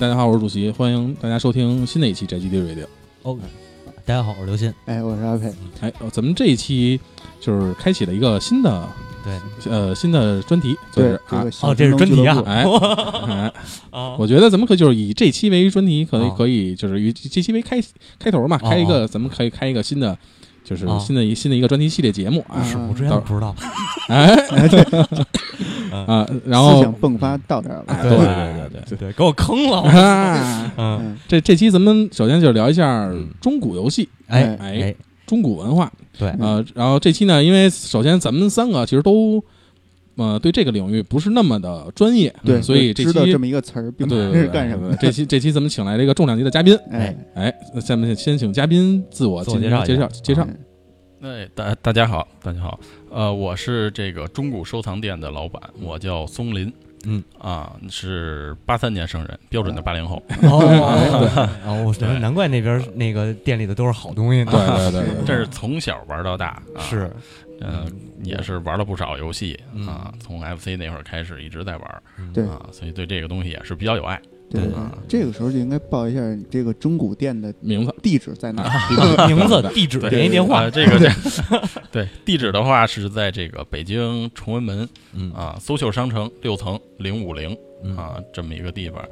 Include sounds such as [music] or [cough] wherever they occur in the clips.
大家好，我是主席，欢迎大家收听新的一期宅基地 Radio。哦，大家好，我是刘鑫。哎，我是阿佩。哎，呃咱们这一期就是开启了一个新的对，呃新的专题，就是啊哦，这是专题啊哎哎，啊，[laughs] 我觉得咱们可就是以这期为专题，可以哦可以就是以这期为开开头嘛，哦开一个咱们可以开一个新的，就是哦。新的一新的一个专题系列节目啊，是我之前不知道。哎。[laughs] 啊，然后思想迸发到这儿了。哎对对对对对。对，给我坑了。啊，嗯，嗯，这这期咱们首先就聊一下嗯。中古游戏、哎哎哎，中古文化。对，呃，然后这期呢，因为首先咱们三个其实都呃对这个领域不是那么的专业，对，所以这期知道这么一个词儿，并不是干什么的。这期这期咱们请来了一个重量级的嘉宾，哎，哎，那下面先请嘉宾自我介介绍介绍介绍。嗯哎，大大家好，大家好，呃，我是这个中古收藏店的老板，我叫松林，嗯。啊，是八三年生人，标准的八零后，哦，[laughs] 哦，我觉得难怪那边那个店里的都是好东西呢。对对对对，这是从小玩到大，啊、是，嗯、也是玩了不少游戏嗯。啊，从 FC 那会儿开始一直在玩对。啊，所以对这个东西也是比较有爱。对对啊这个时候就应该报一下你这个中古店的名字。地址在哪儿。[laughs] 名字、地址、联系电话。啊，。这个 [laughs] [laughs] 对。地址的话是在这个北京崇文门嗯。啊，搜秀商城六层零五零嗯。啊这么一个地方，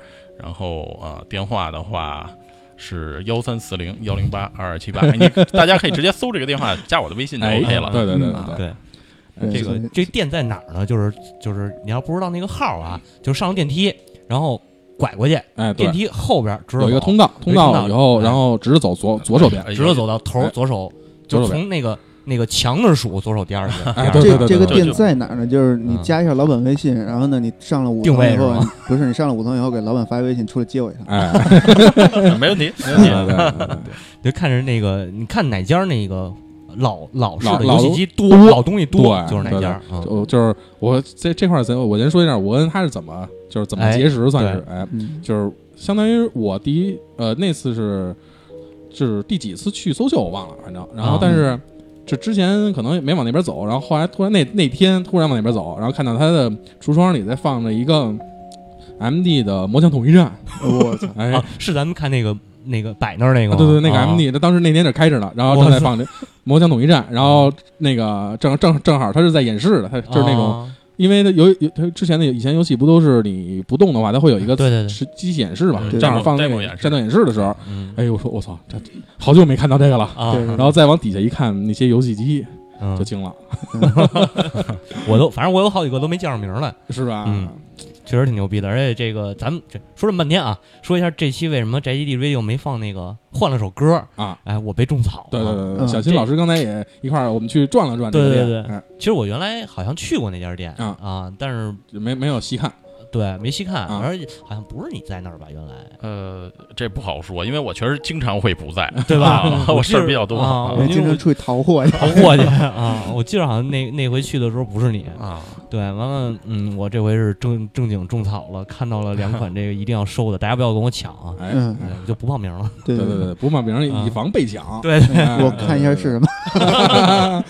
然后啊电话的话是幺三四零幺零八二二七八，你大家可以直接搜这个电话加我的微信就哎 OK 了。对对对对嗯。对，对，对这个这店在哪儿呢？就是就是你要不知道那个号啊，就上电梯，然后拐过去，哎电，梯后边直走有一个通道，通道道以后，哎然后直着走左左手边，哎直着走到头哎左手，就从那个那个墙那儿数左手第二个。这这个店在哪儿呢？就是你嗯加一下老板微信，然后呢，你上了五定层以后位，不是你上了五层以后给老板发微信出来接我一趟。哎，[laughs] 没问题，没对问题。对对对 [laughs] 就看着那个，你看哪家那个老老式的老游戏机多，多老东西多，对就是哪对家。嗯就就是我在这块儿，咱我先说一下，我跟他是怎么就是怎么哎结识，算是哎，嗯，就是相当于我第一呃那次是是第几次去搜秀我忘了，反正然后啊但是这之前可能没往那边走，然后后来突然那那天突然往那边走，然后看到他的橱窗里在放着一个 M D 的魔枪统一战，我操，哎。啊，是咱们看那个那个摆那儿那个？啊对对，那个啊。M D，他当时那天就开着呢，然后正在放这《魔枪统一战》，然后那个正正正好他是在演示的，他就是那种，啊。因为他有有他之前的以前游戏不都是你不动的话，它会有一个对对对。是机器演示嘛，对正好放那个 demo 演示战斗演示的时候，嗯。哎呦，我说我操，这好久没看到这个了。啊，对然后再往底下一看，那些游戏机嗯。就惊了，[laughs] 我都反正我有好几个都没叫上名来，[laughs] 是吧？嗯确实挺牛逼的。而且这个咱们这说这么半天啊，说一下这期为什么宅基地 radio 没放那个换了首歌啊？哎，我被种草了。对对对对，嗯小新老师刚才也一块儿，我们去转了转这个店，对对对哎其实我原来好像去过那家店啊啊，但是没没有细看，对没细看，啊而且好像不是你在那儿吧？原来呃，这不好说，因为我确实经常会不在，[laughs] 对吧啊？我事儿比较多啊我经常出去淘货去。淘货去啊！我记得好像那那回去的时候不是你，啊。对，完了，嗯，我这回是正正经种草了，看到了两款这个一定要收的，大家不要跟我抢啊！哎，嗯对，我就不报名了。对对对对，不报名啊以防被抢。对，哎我看一下是什么。[laughs]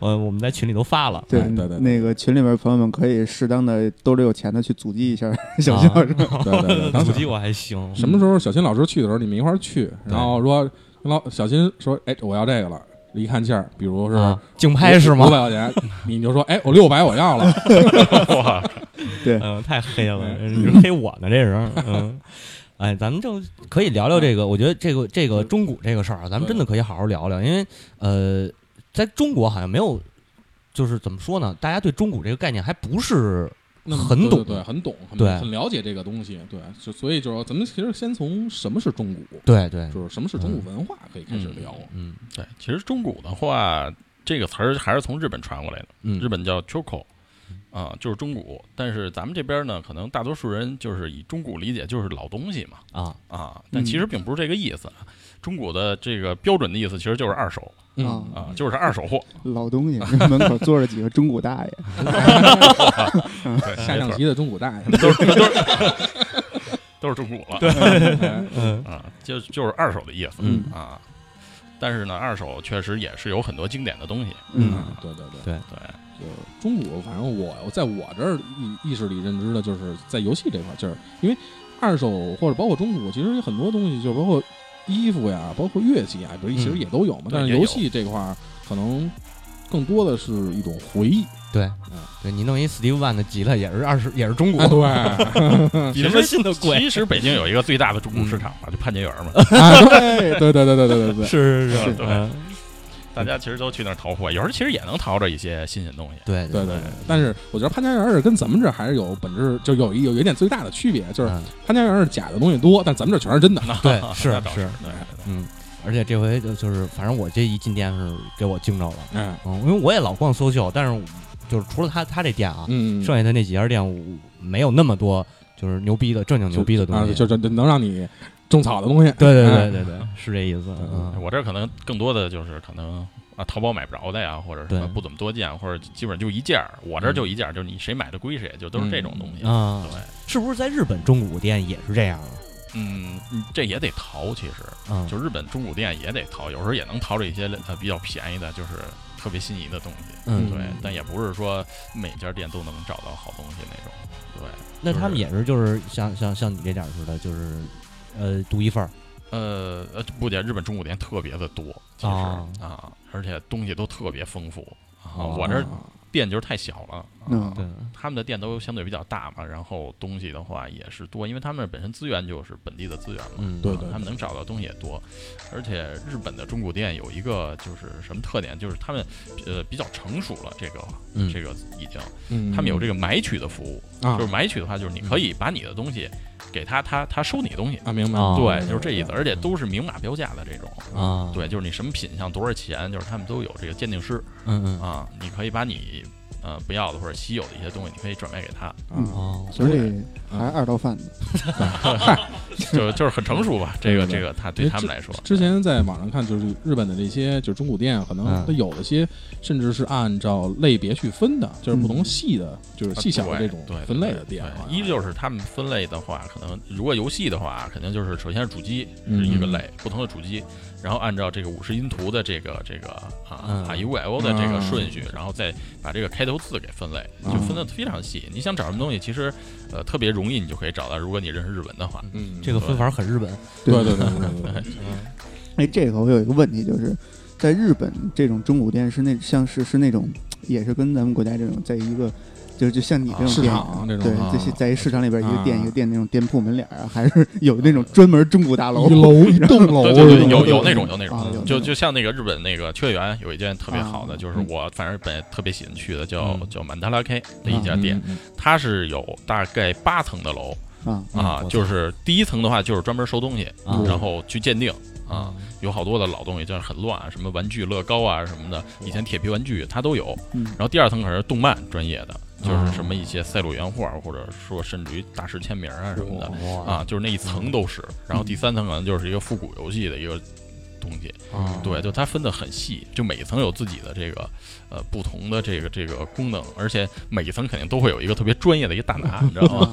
呃，我们在群里都发了。对哎对对那个群里面朋友们可以适当的兜里有钱的去阻击一下小新老师。对对机我还行，什么时候小新老师去的时候，你们一块儿去，然后说跟老小新说，哎，我要这个了。一看价儿，比如是啊？竞拍是吗五？百块钱，你就说，哎，我六百我要了。[laughs] 哇，[laughs] 对，嗯，太黑了，嗯你是黑我呢，这是。嗯，哎，咱们就可以聊聊这个。我觉得这个这个中古这个事儿啊，咱们真的可以好好聊聊，因为呃，在中国好像没有，就是怎么说呢？大家对中古这个概念还不是很懂对对对，很懂，很对。很了解这个东西，对，就所以就是说咱们其实先从什么是中古，对对，就是什么是中古文化可以开始聊。嗯。对，其实中古的话，这个词儿还是从日本传过来的，嗯，日本叫 choco 啊，就是中古。但是咱们这边呢，可能大多数人就是以中古理解就是老东西嘛，啊。啊，但其实并不是这个意思。中古的这个标准的意思其实就是二手嗯啊啊，就是二手货。老东西，门口坐着几个中古大爷。[laughs] 对，下象棋的中古大爷，都是都是都是中古了。对哎嗯啊，就就是二手的意思。嗯啊，但是呢，二手确实也是有很多经典的东西。嗯，对对对，对对，就中古，反正我在我这儿意意识里认知的就是在游戏这块，就是因为二手或者包括中古，其实有很多东西，就包括衣服呀，包括乐器啊，比如其实也都有嘛。但是游戏这块儿，可能更多的是一种回忆。对，嗯，对你弄一 Steve Van 的吉他也是二十，也是中国。对，比什么信的贵。其实北京有一个最大的中古市场嘛，就潘家园嘛。对对对对对对对，是是 [laughs] 是。大家其实都去那儿淘货，有时候其实也能淘着一些新鲜东西。对对对对，但是我觉得潘家园儿跟咱们这儿还是有本质，就有一有一点最大的区别，就是嗯潘家园是假的东西多，但咱们这儿全是真的。对 [laughs] 是是嗯，而且这回就就是，反正我这一进店是给我惊着了，嗯，嗯，因为我也老逛搜秀，但是就是除了他他这店啊，嗯，剩下的那几家店我没有那么多就是牛逼的正经牛逼的东啊，西，就就就能让你种草的东西。对对对哎对对，是这意思，嗯我这儿可能更多的就是可能啊，淘宝买不着的呀，或者什么不怎么多见，或者基本上就一件儿。我这儿就一件儿，就是你谁买的归谁，就都是这种东西。啊，对，是不是在日本中古店也是这样啊？嗯，嗯这也得淘，其实嗯，就日本中古店也得淘，有时候也能淘着一些呃比较便宜的，就是特别心仪的东西。嗯对，但也不是说每家店都能找到好东西那种。对，那他们也是就是像像像你这点儿似的，就是呃独一份儿呃呃，不点日本中古店特别的多，其实啊啊，而且东西都特别丰富啊。哦我这儿店就是太小了，嗯啊对，他们的店都相对比较大嘛，然后东西的话也是多，因为他们本身资源就是本地的资源嘛，嗯对对啊他们能找到东西也多，而且日本的中古店有一个就是什么特点，就是他们呃比较成熟了，这个嗯这个已经，嗯，他们有这个买取的服务，啊就是买取的话，就是你可以把你的东西给他，他他收你东西，啊，明白。啊对，就是这意思，而且都是明码标价的这种。啊，对，就是你什么品相多少钱，就是他们都有这个鉴定师。嗯嗯。啊，你可以把你呃不要的或者稀有的一些东西，你可以转卖给他，嗯。哦，所以还是二道贩子。[laughs] 就就是很成熟吧。这个这个他对他们来说，之前在网上看，就是日本的这些就是中古店，可能嗯。它有的些甚至是按照类别去分的，就是不同细的，就是细小的这种分类的对店啊。一就是他们分类的话，可能如果游戏的话，肯定就是首先是主机嗯是一个类，不同的主机，然后按照这个五十音图的这个这个啊嗯。啊 U L 的这个嗯。顺序，然后再把这个开头字给分类，嗯就分的非常细。你想找什么东西，其实呃特别容易，你就可以找到。如果你认识日文的话，嗯，这个分法很日本，对对对对对 [laughs] 对，哎，这个我有一个问题，就是在日本这种中古店是那像是是那种，也是跟咱们国家这种在一个。就就像你这种市店，场这种对啊，就是在一市场里边一个店啊一个店那种店铺门脸儿啊，还是 [laughs] 有那种专门中古大楼一楼一栋楼，对对对，有有那种有那种，就就像那个日本那个秋叶原有一间特别好的，啊就是我反正本特别喜欢去的，叫嗯叫曼达拉 K 的一家店，嗯，嗯它是有大概八层的楼啊，就是第一层的话就是专门收东西，啊然后去鉴定啊，有好多的老东西，就是很乱，什么玩具、乐高啊什么的，以前铁皮玩具它都有。嗯然后第二层可是动漫专业的，就是啊什么一些赛璐原画，或者说甚至于大师签名啊什么的啊，就是那一层都是。然后第三层可能就是一个复古游戏的一个东西，啊对，就它分得很细，就每一层有自己的这个呃不同的这个这个功能，而且每一层肯定都会有一个特别专业的一个大拿，[laughs] 你知道吗？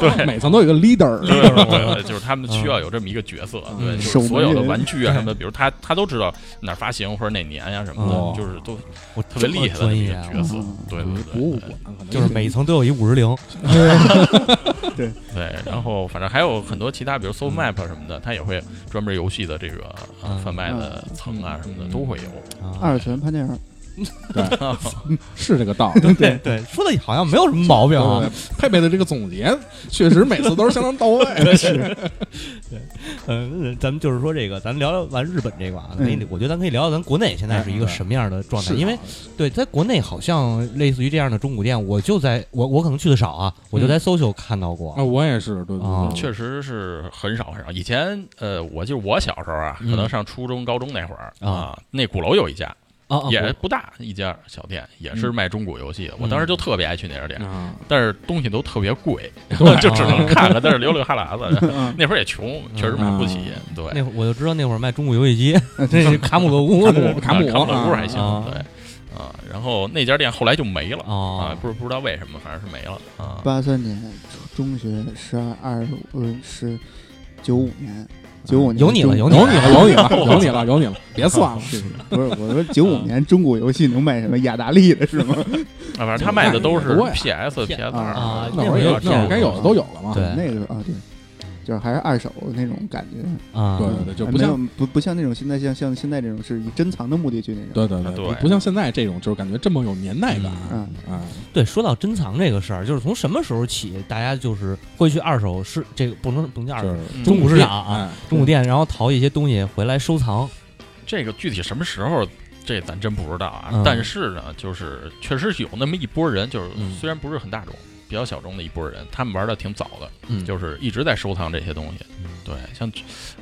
对。每层都有一个 leader，对对对，就是他们需要有这么一个角色，对，就是所有的玩具啊什么的，比如他他都知道哪儿发行或者哪年呀什么哦。的，就是都我特别厉害的一个角色嗯，对对博物对。对馆可能就是每一层都有一五十铃，[laughs] 对。对。然后反正还有很多其他，比如 Soul Map 什么的，它也会专门游戏的这个贩卖的层啊什么的都会有。啊二次元潘家园，[laughs] 是这个道。对对，说的好像没有什么毛病啊。佩佩的这个总结，确实每次都是相当到位。[laughs] 是，对嗯，咱们就是说这个，咱聊聊完日本这个啊，嗯可以，我觉得咱可以聊聊咱国内现在是一个什么样的状态，是因为对，在国内好像类似于这样的中古店，我就在我我可能去的少啊，我就在 social 看到过。啊，我也是，对对啊。对，确实是很少很少。以前呃，我就是我小时候啊，嗯可能上初中、高中那会儿啊。啊，那鼓楼有一家，也不大一家小店，也是卖中古游戏的。我嗯当时就特别爱去那家店，啊，但是东西都特别贵，[laughs] 就只能看着，但是流流哈喇子。嗯那会儿也穷，确实买不起。对，那会儿我就知道那会儿卖中古游戏机，[laughs] 这是卡姆罗屋卡姆卡姆卡姆勒屋啊还行，啊对啊。然后那家店后来就没了啊哦，不是不知道为什么，反正是没了啊。八三年中学十二二呃是九五年，九五年有你了有你了有你了，有你了，有你了，有你了，别算了。[laughs] 不是？我说九五年中古游戏能卖什么雅达利的是吗？啊，反正他卖的都是 PS、PS 二啊那会儿有，那会儿该有的都有了嘛。对那个啊，对，就是还是二手那种感觉，啊，对对对，就不像不不像那种现在像像现在这种是以珍藏的目的去那种。对对对，对不不像现在这种，就是感觉这么有年代感嗯啊。对，说到珍藏这个事儿，就是从什么时候起，大家就是会去二手市这个不能不能叫二手嗯中古市场啊，哎中古店，然后淘一些东西回来收藏。这个具体什么时候，这咱真不知道啊。嗯但是呢，就是确实是有那么一波人，就是嗯虽然不是很大众，比较小众的一波人，他们玩的挺早的，嗯，就是一直在收藏这些东西。嗯。对，像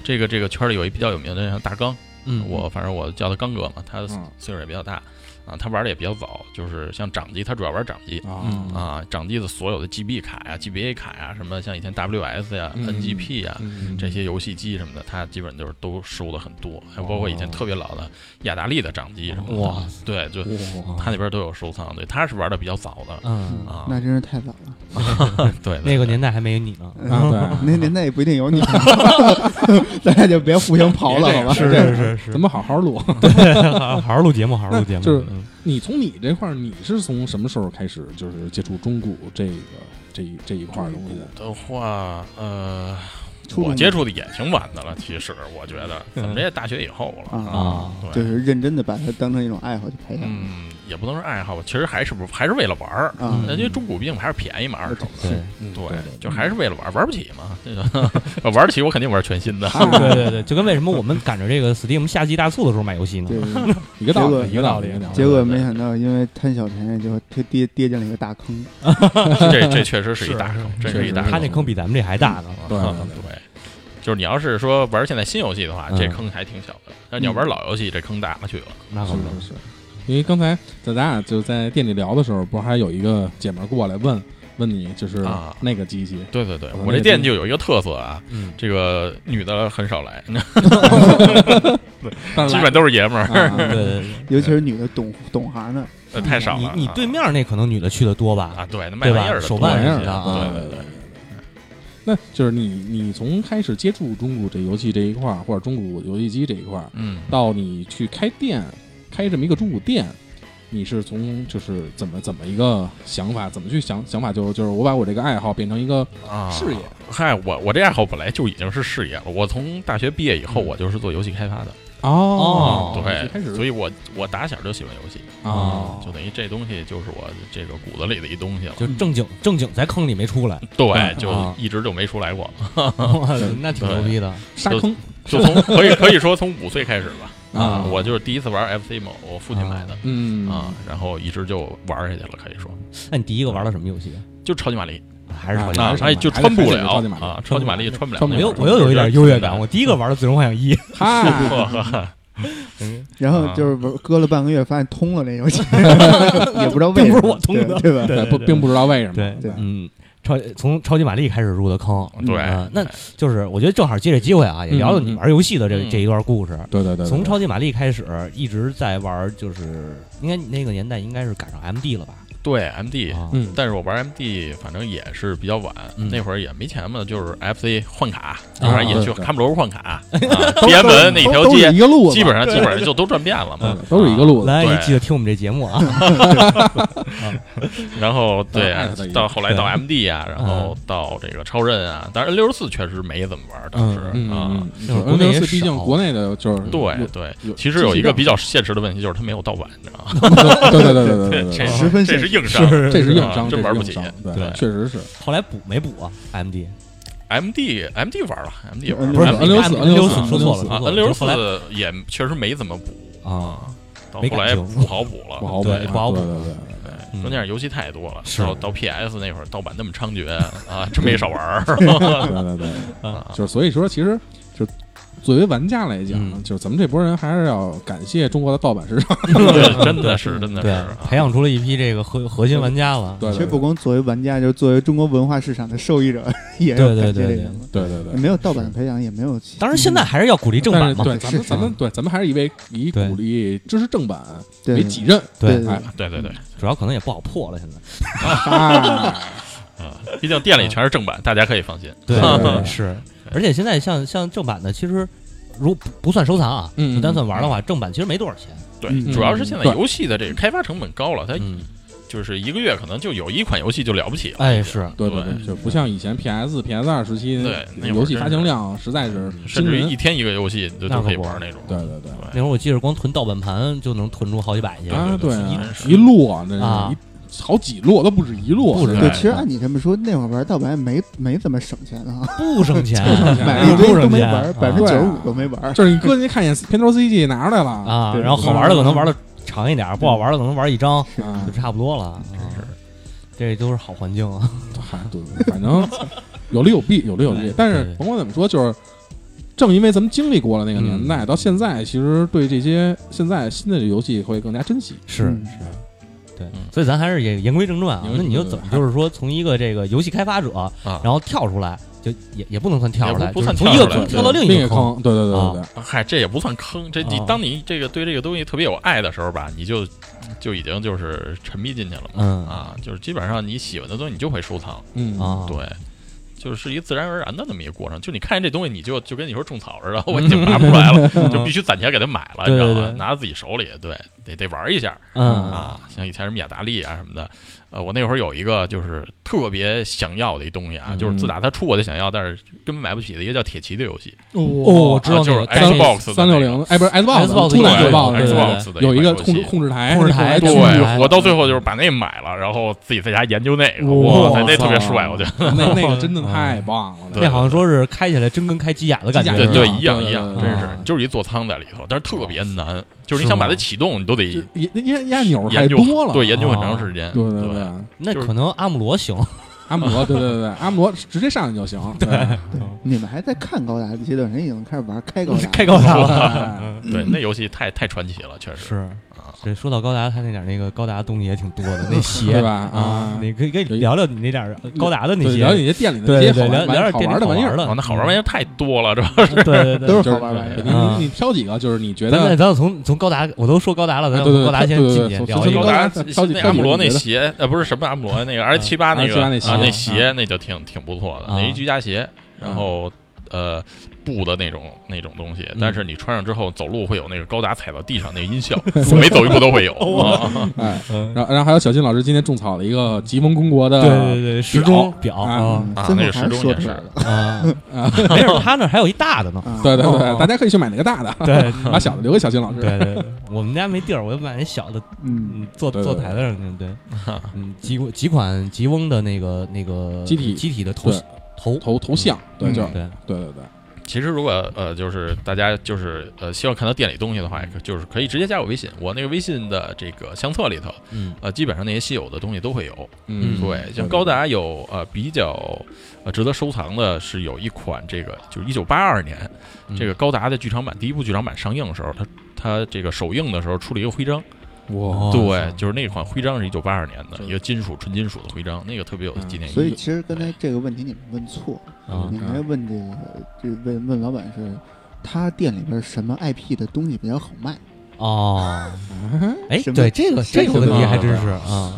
这个这个圈里有一比较有名的，像大刚，嗯，我反正我叫他刚哥嘛，他嗯。岁数也比较大啊，他玩的也比较早，就是像掌机，他主要玩掌机。嗯啊啊，掌机的所有的 GB 卡呀、GBA 卡呀，什么像以前 WS 呀、嗯 NGP 呀，嗯这些游戏机什么的，他基本就是都收的很多，还包括以前特别老的雅达利的掌机什么的，哇对，就他那边都有收藏，对，他是玩的比较早的嗯，啊，那真是太早了。对，[laughs] 那个年代还没有你呢。啊对 [laughs] 那年代也不一定有你，[laughs] 咱俩就别互相刨了，好吧？是是是是，咱们好好录。好好录节目，好好录节目。就是嗯你从你这块儿，你是从什么时候开始就是接触中古这个这一这一块儿东西的？的话，呃，我接触的也挺晚的了，其实我觉得，怎么着也大学以后了啊啊对，就是认真的把它当成一种爱好去培养嗯，也不能说爱好吧，其实还是不还是为了玩儿，啊。因为中古毕竟还是便宜嘛，二手。对嗯对，就还是为了玩儿，玩不起嘛。这个 [laughs] 玩得起，我肯定玩全新的。[laughs] 对对对，就跟为什么我们赶着这个 Steam 夏季大促的时候买游戏呢？对，[laughs] 一个道理，一个道理，一个道理。结果没想到，因为贪小便宜，就跌跌跌进了一个大坑。这这确实是一大坑，真是一大坑。他那坑比咱们这还大呢。对就是你要是说玩现在新游戏的话，嗯这坑还挺小的；但你要玩老游戏，这坑大了去了。那可不是是，因为刚才在咱俩就在店里聊的时候，不是还有一个姐们儿过来问问你，就是啊那个机器，对对对我，这店就有一个特色啊，嗯，这个女的很少来，[laughs] 但是基本都是爷们儿，啊对对对，尤其是女的懂懂行的，呃太少你了。你你对面那可能女的去的多吧？啊，对，那卖玩意儿的手多一些办什么的啊对对对。那就是你你从开始接触中古这游戏这一块儿，或者中古游戏机这一块儿，嗯，到你去开店，开这么一个中古店，你是从就是怎么怎么一个想法，怎么去想想法就就是我把我这个爱好变成一个啊，事业。嗨，我我这爱好本来就已经是事业了。我从大学毕业以后，嗯我就是做游戏开发的。哦对，开始所以我我打小就喜欢游戏，啊，就等于这东西就是我这个骨子里的一东西了。就正经正经在坑里没出来，对，啊就一直就没出来过，那挺牛逼的。沙坑就从可以可以说从五岁开始吧。啊。我就是第一次玩 FC 嘛，我父亲买的嗯。啊，然后一直就玩下去了，可以说。那你第一个玩的什么游戏？就超级玛丽。还是超级玛丽？啊哎，就穿不了超级玛丽啊，超级玛丽穿不了穿不了我又有一点优越感，我第一个玩的《最终幻想一》，嗨，呵然后啊。就是玩搁了半个月，发现通了这游戏，[laughs] 也不知道为什么，[laughs] 我通的。对对吧？对，不并不知道为什么，对对。嗯，超从超级玛丽开始入的坑，对嗯，那就是我觉得正好借这机会啊，也聊聊你玩游戏的这嗯这一段故事。对对对，对从超级玛丽开始，一直在玩，就是应该那个年代应该是赶上 MD 了吧？对 MD，啊，嗯，但是我玩 MD 反正也是比较晚，嗯。那会儿也没钱嘛，就是 FC 换卡，啊那会儿也去看不楼换卡，[laughs] 天安门那条街一个路，基本上基本上就都转遍了嘛。嗯都是一个路子，来，记得听我们这节目啊。[laughs] [laughs] 然后对到后来到 MD 啊，然后到这个超任啊，但是 N 六十四确实没怎么玩，当时嗯啊。嗯，那会儿国 N 六四毕竟国内的就是对对，其实有一个比较现实的问题，就是它没有盗版，你知道吗？对对对对对对这对，十分现这是硬伤，是这是硬啊伤，真玩不起。对对确实是。后来补没补啊？MD MD MD 玩了，MD 玩了，不是 N 六四 N 六四4说错了，啊说错了，N 六四也确实没怎么补啊，到后来不好补了，不好对补不好补对对对，嗯关键是游戏太多了，是到到 PS 那会儿盗版那么猖獗啊，真没少玩儿。[laughs] 对对对，啊就是所以说，其实就作为玩家来讲嗯，就是咱们这波人还是要感谢中国的盗版市场。[laughs] 对，[laughs] 真的是，真的是对啊，培养出了一批这个核核心玩家了。对对其实不光作为玩家，就是作为中国文化市场的受益者，也对要感谢对对对这个。对对对。没有盗版的培养，也没有。当然，现在还是要鼓励正版嘛。对，咱们是咱们对咱们还是以为以对鼓励支持正版对为己任。对对哎，对对对主要可能也不好破了，现在。[laughs] 啊，啊，毕竟店里全是正版，大家可以放心。对对对是，而且现在像像正版的，其实如不不算收藏啊，嗯就单算玩的话，正版其实没多少钱。对，嗯主要是现在游戏的这个开发成本高了，它嗯，就是一个月可能就有一款游戏就了不起了。哎是对对对，就不像以前 PS、PS 二时期，对那会儿游戏真是发行量实在是甚至于一天一个游戏就都可以可不玩那种。对对对那会儿我记得光囤盗版盘就能囤出好几百去啊，对对啊真是一摞，这啊是一好几摞都不止一摞，不止对，其实按你这么说，那会儿玩盗版没没怎么省钱啊，不省钱，[laughs] 买了一堆不省钱都没玩，百分之九十五都没玩。就是你哥你看一眼片头 CG 拿出来了啊，对然后好玩的可能玩的长一点，不好玩的可能玩一张啊就，差不多了。是这都是好环境啊。[laughs] 嗨，对对，反正有利有弊，有利有弊。但是甭管怎么说，就是正因为咱们经历过了那个年代，嗯到现在其实对这些现在新的游戏会更加珍惜。是嗯是，对嗯，所以咱还是也言归正传啊那你就怎么就是说从一个这个游戏开发者，啊然后跳出来，就也也不能算跳出来，也不不算就是从一个坑跳到另一个坑。对对对对对，嗨，这也不算坑。这你啊当你这个对这个东西特别有爱的时候吧，你就就已经就是沉迷进去了嘛。嗯啊，就是基本上你喜欢的东西，你就会收藏。嗯啊，对，就是一个自然而然的那么一个过程。就你看见这东西，你就就跟你说种草似的，我已经拿不出来了，[laughs] 就必须攒钱给它买了，你知道吗？对对对拿到自己手里，对，得得玩一下嗯啊。像以前什么雅达利啊什么的，呃，我那会儿有一个就是特别想要的一东西啊，嗯就是自打它出我就想要，但是根本买不起的一个叫铁骑的游戏，哦，我知道啊就是 Xbox 三六零，哎，不是 Xbox，Xbox 出来对 Xbox 对对 Xbox 的有一个控制控制台，控制台对我到最后就是把那买了，然后自己在家研究那个，哇那特别帅，我觉得。那那个 [laughs] 真的太棒了，对那好像说是开起来真跟开机甲的感觉对对，一样一样，真是就是一座舱在里头，但是特别难，就是你想把它启动，你都得就研研研钮太研究多了，对，研究很长时间，对对对，就是那可能阿姆罗行，阿姆罗，对对对对，阿姆罗直接上去就行，对对，[laughs] 你们还在看高达的阶段，人已经开始玩开高达，开高达了。[laughs] 对对，那游戏太太传奇了，确实是，啊。这说到高达，他那点那个高达东西也挺多的，那鞋对吧？啊啊，，你可以可以聊聊你那点高达的那些，对聊你那店里的那些好玩聊点店里玩的玩意儿，那好玩玩意儿太多了，是吧？对对对，都是好玩玩意儿。你啊你你挑几个，就是你觉得咱得咱从从高达，我都说高达了，咱对对对从高达先对对对进去聊一个从高达那阿姆罗那鞋，呃，不是什么阿姆罗，那个 R 七八那个那鞋啊，那啊鞋那就挺挺不错的，啊那一居家鞋，然后呃布的那种那种东西，但是你穿上之后走路会有那个高达踩到地上那个音效，[laughs] 每走一步都会有。[laughs] 啊 [laughs] 哎，嗯。然后然后还有小金老师今天种草了一个吉蒙公国的，对对对时钟表。啊啊啊那个时钟也是。说出来了。啊，啊，没事，他那还有一大的呢。啊。对对对，哦大家可以去买那个大的，对，把小的留给小金老师。对对对，我们家没地儿，我就买那小的，嗯，嗯，坐对对对坐台子上去。对，嗯，几几款吉翁的那个那个机体。机体的头头，头头像，对，嗯就对，对对对，其实如果呃就是大家就是呃希望看到店里东西的话，就是可以直接加我微信，我那个微信的这个相册里头，嗯。呃基本上那些稀有的东西都会有。嗯，对，像高达有呃比较呃值得收藏的是有一款这个就是一九八二年嗯。这个高达的剧场版第一部剧场版上映的时候，它它这个首映的时候出了一个徽章，哇，哦。对，就是那款徽章是一九八二年的一个金属纯金属的徽章，那个特别有纪念意义。所以其实刚才这个问题你们问错你应该问这个，这问问老板是，他店里边什么 IP 的东西比较好卖？哦，哎，对这个这个问题还真是啊，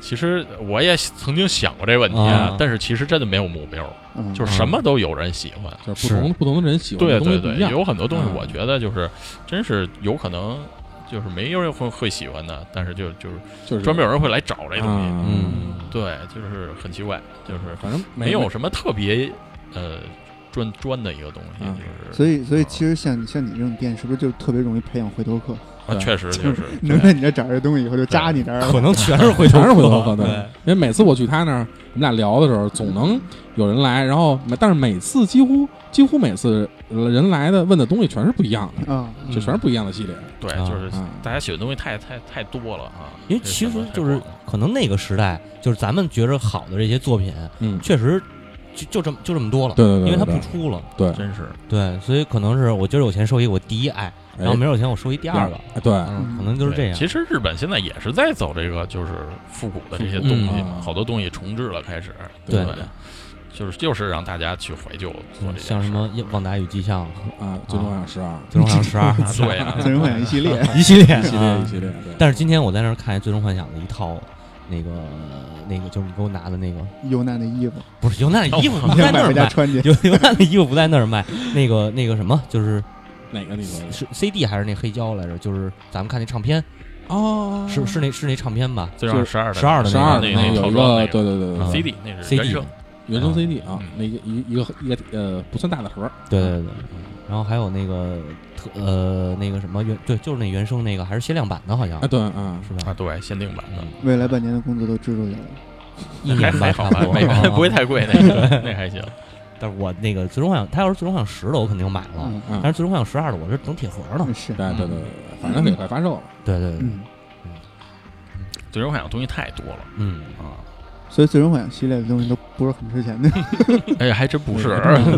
其实我也曾经想过这个问题啊但是其实真的没有目标，嗯，就是什么都有人喜欢。就是不同不同的人喜欢对的东西对对，不一样，有很多东西嗯我觉得就是真是有可能。就是没有人会会喜欢的，但是就就是就是专门有人会来找这东西，啊嗯，对，就是很奇怪，就是反正没有什么特别呃专专的一个东西，嗯就是所以，所以其实像像你这种店，是不是就特别容易培养回头客？啊，确实确实，[laughs] 能在你这找这东西以后就扎你这儿了。可能全是 [laughs] 回头全是回头客，对对，因为每次我去他那儿，我们俩聊的时候，总能有人来，然后但是每次几乎几乎每次人来的问的东西全是不一样的，啊，就全是不一样的系列，对，啊就是啊大家喜欢的东西太太太多了啊。因为其实就是可能那个时代，就是咱们觉着好的这些作品，嗯，确实就就这么就这么多了，对对对，因为它不出了，对，真是对，所以可能是我今儿有钱收一个我第一爱，然后明儿有钱我收一第二个，哎对，嗯，可能就是这样。其实日本现在也是在走这个就是复古的这些东西嘛，嗯好多东西重置了，开始对对，就是就是让大家去怀旧做这件事像什么《旺达与巨像》啊，最终幻想十二《最终幻想十二》啊，对啊，最终幻想 [laughs] [laughs] 一系列，一系列一系列啊一系列，但是今天我在那儿看《最终幻想》的一套，那个那个就是你给我拿的那个，尤娜的衣服，不是尤娜的衣服不在那儿 [laughs] 卖。尤尤娜的衣服不在那儿卖，那个那个什么，就是哪个那个？是 CD 还是那黑胶来着？就是咱们看那唱片哦，是是那是那唱片吧？就是十二的十二的十二那那有一个对对对对，CD 那是 CD 原声，CD 啊嗯，那个一一个一个呃不算大的盒儿，对对对。然后还有那个特呃那个什么原对，就是那原声那个还是限量版的，好像啊，对啊，是吧？啊，对，限定版的，未来半年的工资都支出去了。[laughs] 一年吧，还还好吧，差不多没啊不会太贵，[laughs] 那个那还行。[laughs] 但是我那个最终幻想，他要是最终幻想十的，我肯定买了。嗯嗯但是最终幻想十二的，我是等铁盒呢。是，对对对对，反正也快发售了，对对对，嗯，最终幻想东西太多了嗯，啊！所以最终幻想系列的东西都不是很值钱的，[laughs] 哎呀，还真不是，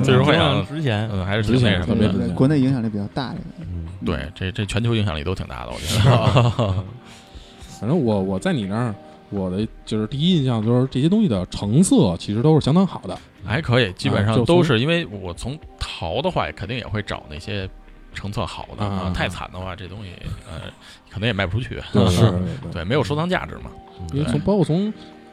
最终幻想，值钱，嗯，还是之前挺那什么的。特别值钱国内影响力比较大这个。嗯，对，这这全球影响力都挺大的，我觉得。[laughs] 反正我我在你那儿，我的就是第一印象就是这些东西的成色其实都是相当好的，还可以，基本上都是因为我从淘的话，肯定也会找那些成色好的啊太惨的话，这东西呃可能也卖不出去。[laughs] 对是对，没有收藏价值嘛。因为从包括从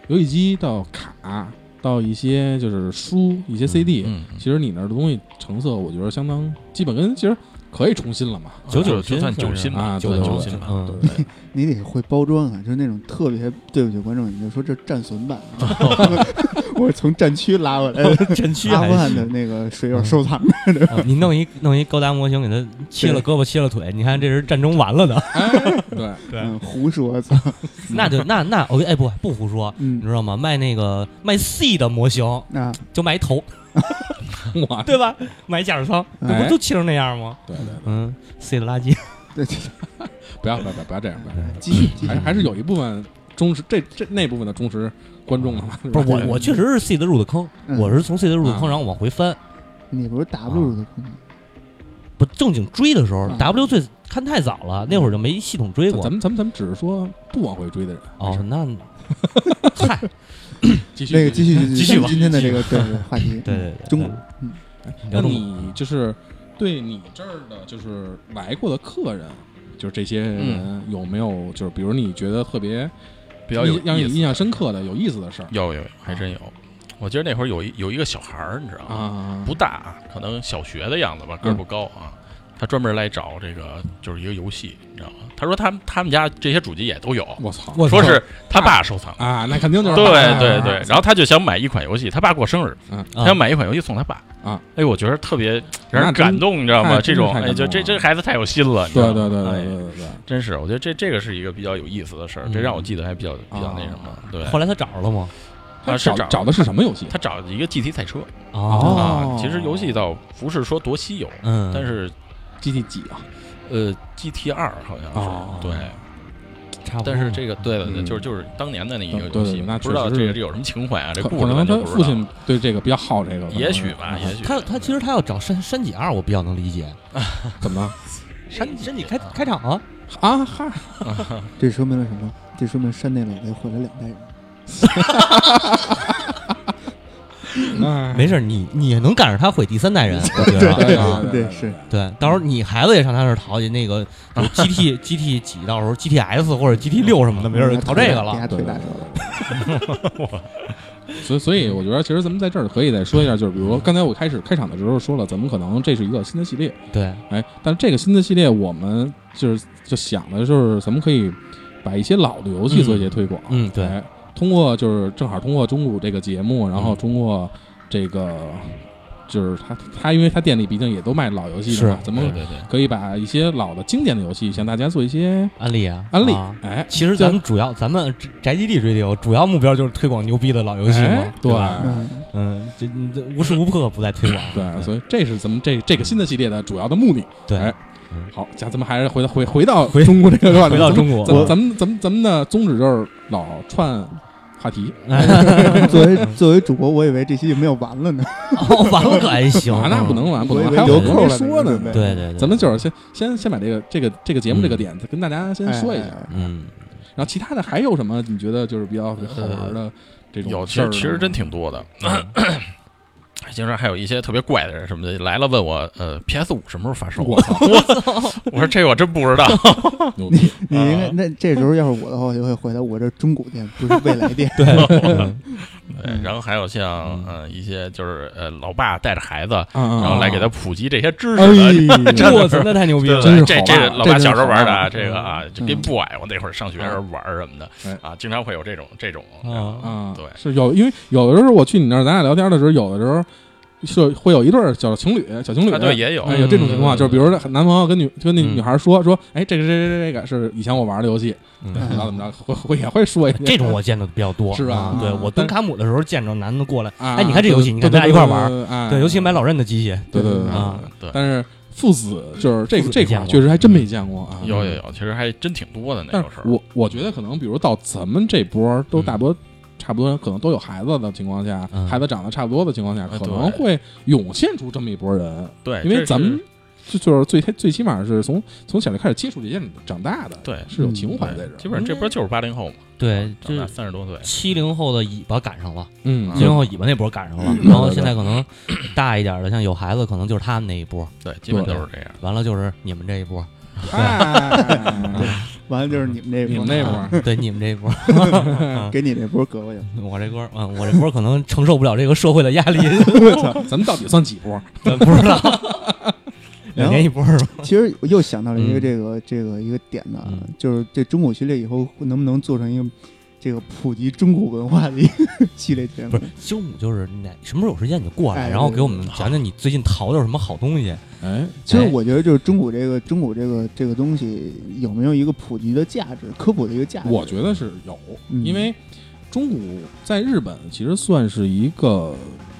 游戏机到卡到一些就是书一些 CD，嗯，其实你那儿的东西成色，我觉得相当基本跟其实可以重新了嘛。九九就就算九新吧，啊就算对对对九新吧。嗯，对，你得会包装啊，就是那种特别对不起观众，你就说这战损版啊，[laughs] 我是从战区拉过来。的，战区阿富汗的那个水友收藏的，啊你弄一弄一高达模型，给他切了胳膊切了腿，你看这是战争完了的，哎，[laughs] 对，对。嗯，胡说，操，[laughs] 那就那那我哎不不胡说，你嗯，知道吗？卖那个卖 C 的模型那 [laughs] 就卖一头，哇，对吧？买驾驶舱，那哎。不就切成那样吗？对对，对。嗯，C 的垃圾，对，不要不要不要不要这样，不要这样。继续继续。还，还是有一部分忠实这这那部分的忠实观众的嘛。不是我 [laughs] 我确实是 C 的入的坑，嗯。我是从 C 的入的坑，啊然后往回翻，你不是 W 入的坑。吗？不正经追的时候啊，W 最看太早了，那会儿就没系统追过。咱。们咱们咱们只是说不往回追的人。哦，那 [laughs] 嗨，继续那个继续继续。吧。今天的这个对对话题，[laughs] 对对对，中国，嗯，那你就是对你这儿的，就是来过的客人，就是这些人有没有，就是比如你觉得特别比较有让你印象深刻的、有意思的事儿有有还真有。我记得那会儿有一有一个小孩儿，你知道吗？啊？不大，可能小学的样子吧，个儿不高啊。他专门来找这个，就是一个游戏，你知道吗？他说他们他们家这些主机也都有，我操！说是他爸收藏。啊，那肯定就是对啊对对，然后他就想买一款游戏，他爸过生日，嗯他想买一款游戏送他爸啊。哎，我觉得特别让人感动，你知道吗？这种哎，就这这孩子太有心了，你知道吗对对对对哎对对对，真是，我觉得这这个是一个比较有意思的事儿，嗯这让我记得还比较比较那什么。对，后来他找着了吗？他啊是找找找的是什么游戏？他找一个 GT 赛车哦啊，其实游戏倒不是说多稀有，嗯，但是 GT 几啊？呃 GT 二好像哦是对，差不多。但是这个对的，就是就是当年的那一个对对游戏，那不知道这个这有什么情怀啊？这可故事可能他父亲对这个比较好这个，也许吧，也许他他其实他要找山山脊二，我比较能理解。[laughs] 怎么了山山脊开开场啊，啊？哈，这说明了什么？这说明山内老贼毁了两代人。[laughs] 哎。没事，你你也能赶上他毁第三代人，我 [laughs] 觉对对得啊。对是。对，到时候你孩子也上他那儿淘去那个 [laughs] GT GT 几，到时候 GTS 或者 GT 六什么的，没准就淘这个了。他腿打折了。所以，所以我觉得，其实咱们在这儿可以再说一下，就是比如说刚才我开始开场的时候说了，咱们可能这是一个新的系列，对，哎，但是这个新的系列，我们就是就想的就是，咱们可以把一些老的游戏做一些推广，嗯对。哎，通过就是正好通过中古这个节目，然后通过这个就是他他，因为他店里毕竟也都卖老游戏的嘛，是。咱们对对对，可以把一些老的经典的游戏向大家做一些安利啊，安利，啊。哎，其实咱们主要咱们宅基地追丢主要目标就是推广牛逼的老游戏嘛哎，对。吧？嗯，嗯，这你这无时无刻不在推广。对，所以这是咱们这这个新的系列的主要的目的。对。哎嗯。好，家咱们还是回到回回到回中国这个回到中国。咱咱们咱们咱们的宗旨就是老串话题。[laughs] 作为作为主播，我以为这期就没有完了呢。[laughs] 哦，完了可还行。啊，那不能完，不能还有很多没留扣说呢呢。对对？对对，咱们就是先先先把这个这个这个节目嗯这个点子跟大家先说一下，哎。嗯，然后其他的还有什么你觉得就是比较好玩的这种有，其事儿呢？实其实真挺多的。[laughs] 经常还有一些特别怪的人什么的来了问我，呃，PS 五什么时候发售？[laughs] 我操，我说这我真不知道。[laughs] 你！你应该那这时候要是我的话，我就会回答我这中古店，不是未来店。[laughs] 对，对，然后还有像呃一些就是呃老爸带着孩子，然然后来给他普及这些知识哎的。呀，我操，那太牛逼了！这这老爸小时候玩的啊这个啊，就嗯 Game Boy，我那会儿上学时候玩什么的哎。啊，经常会有这种这种对。是有，因为有的时候我去你那儿，咱俩聊天的时候，有的时候是会有一对儿小情侣，小情侣，啊，对，也有哎，有这种情况，嗯就是比如说男朋友跟女跟那嗯。女孩说说，哎，这个这个这个这个是以前我玩的游戏，嗯。怎么着怎么着，会会也会说一句这种我见的比较多，是吧啊对啊我蹲卡姆的时候见着男的过来，啊，哎你看这游戏你看咱俩一块玩对尤其买老任的机器，对对对对啊对，但是父子就是这个这块确实还真没见过啊，有有有，其实还真挺多的那种事儿。我我觉得可能，比如到咱们这波都大多、差不多，可能都有孩子的情况下，嗯。孩子长得差不多的情况下，哎可能会涌现出这么一波人，对，因为这咱们是就就是最最起码是从从小就开始接触这些长大的，对是有情怀在这儿。基本上这波就是八零后嘛，对，长大这三十多岁，七零后的尾巴赶上了，嗯，七零后尾巴那波赶上了，然后现在可能大一点的，像有孩子，可能就是他们那一波，对，基本都是这样。完了就是你们这一波，嗨，[laughs] 完了就是你们这波，你们那波，对你们这波，[laughs] 给你这波隔过去。[laughs] 我这波，嗯，我这波可能承受不了这个社会的压力，我操，咱们到底算几波？咱不知道，两年一波是吧？其实我又想到了一个嗯。这个、这个一个点呢，嗯。就是这中古系列以后能不能做成一个这个普及中古文化的一个 [laughs] 系列节目不？是修姆，就是哪什么时候有时间你就过来，哎然后给我们讲讲你最近淘到什么好东西。哎，其实哎我觉得就是中古这个中古这个这个东西有没有一个普及的价值、科普的一个价值？我觉得是有，嗯因为中古在日本其实算是一个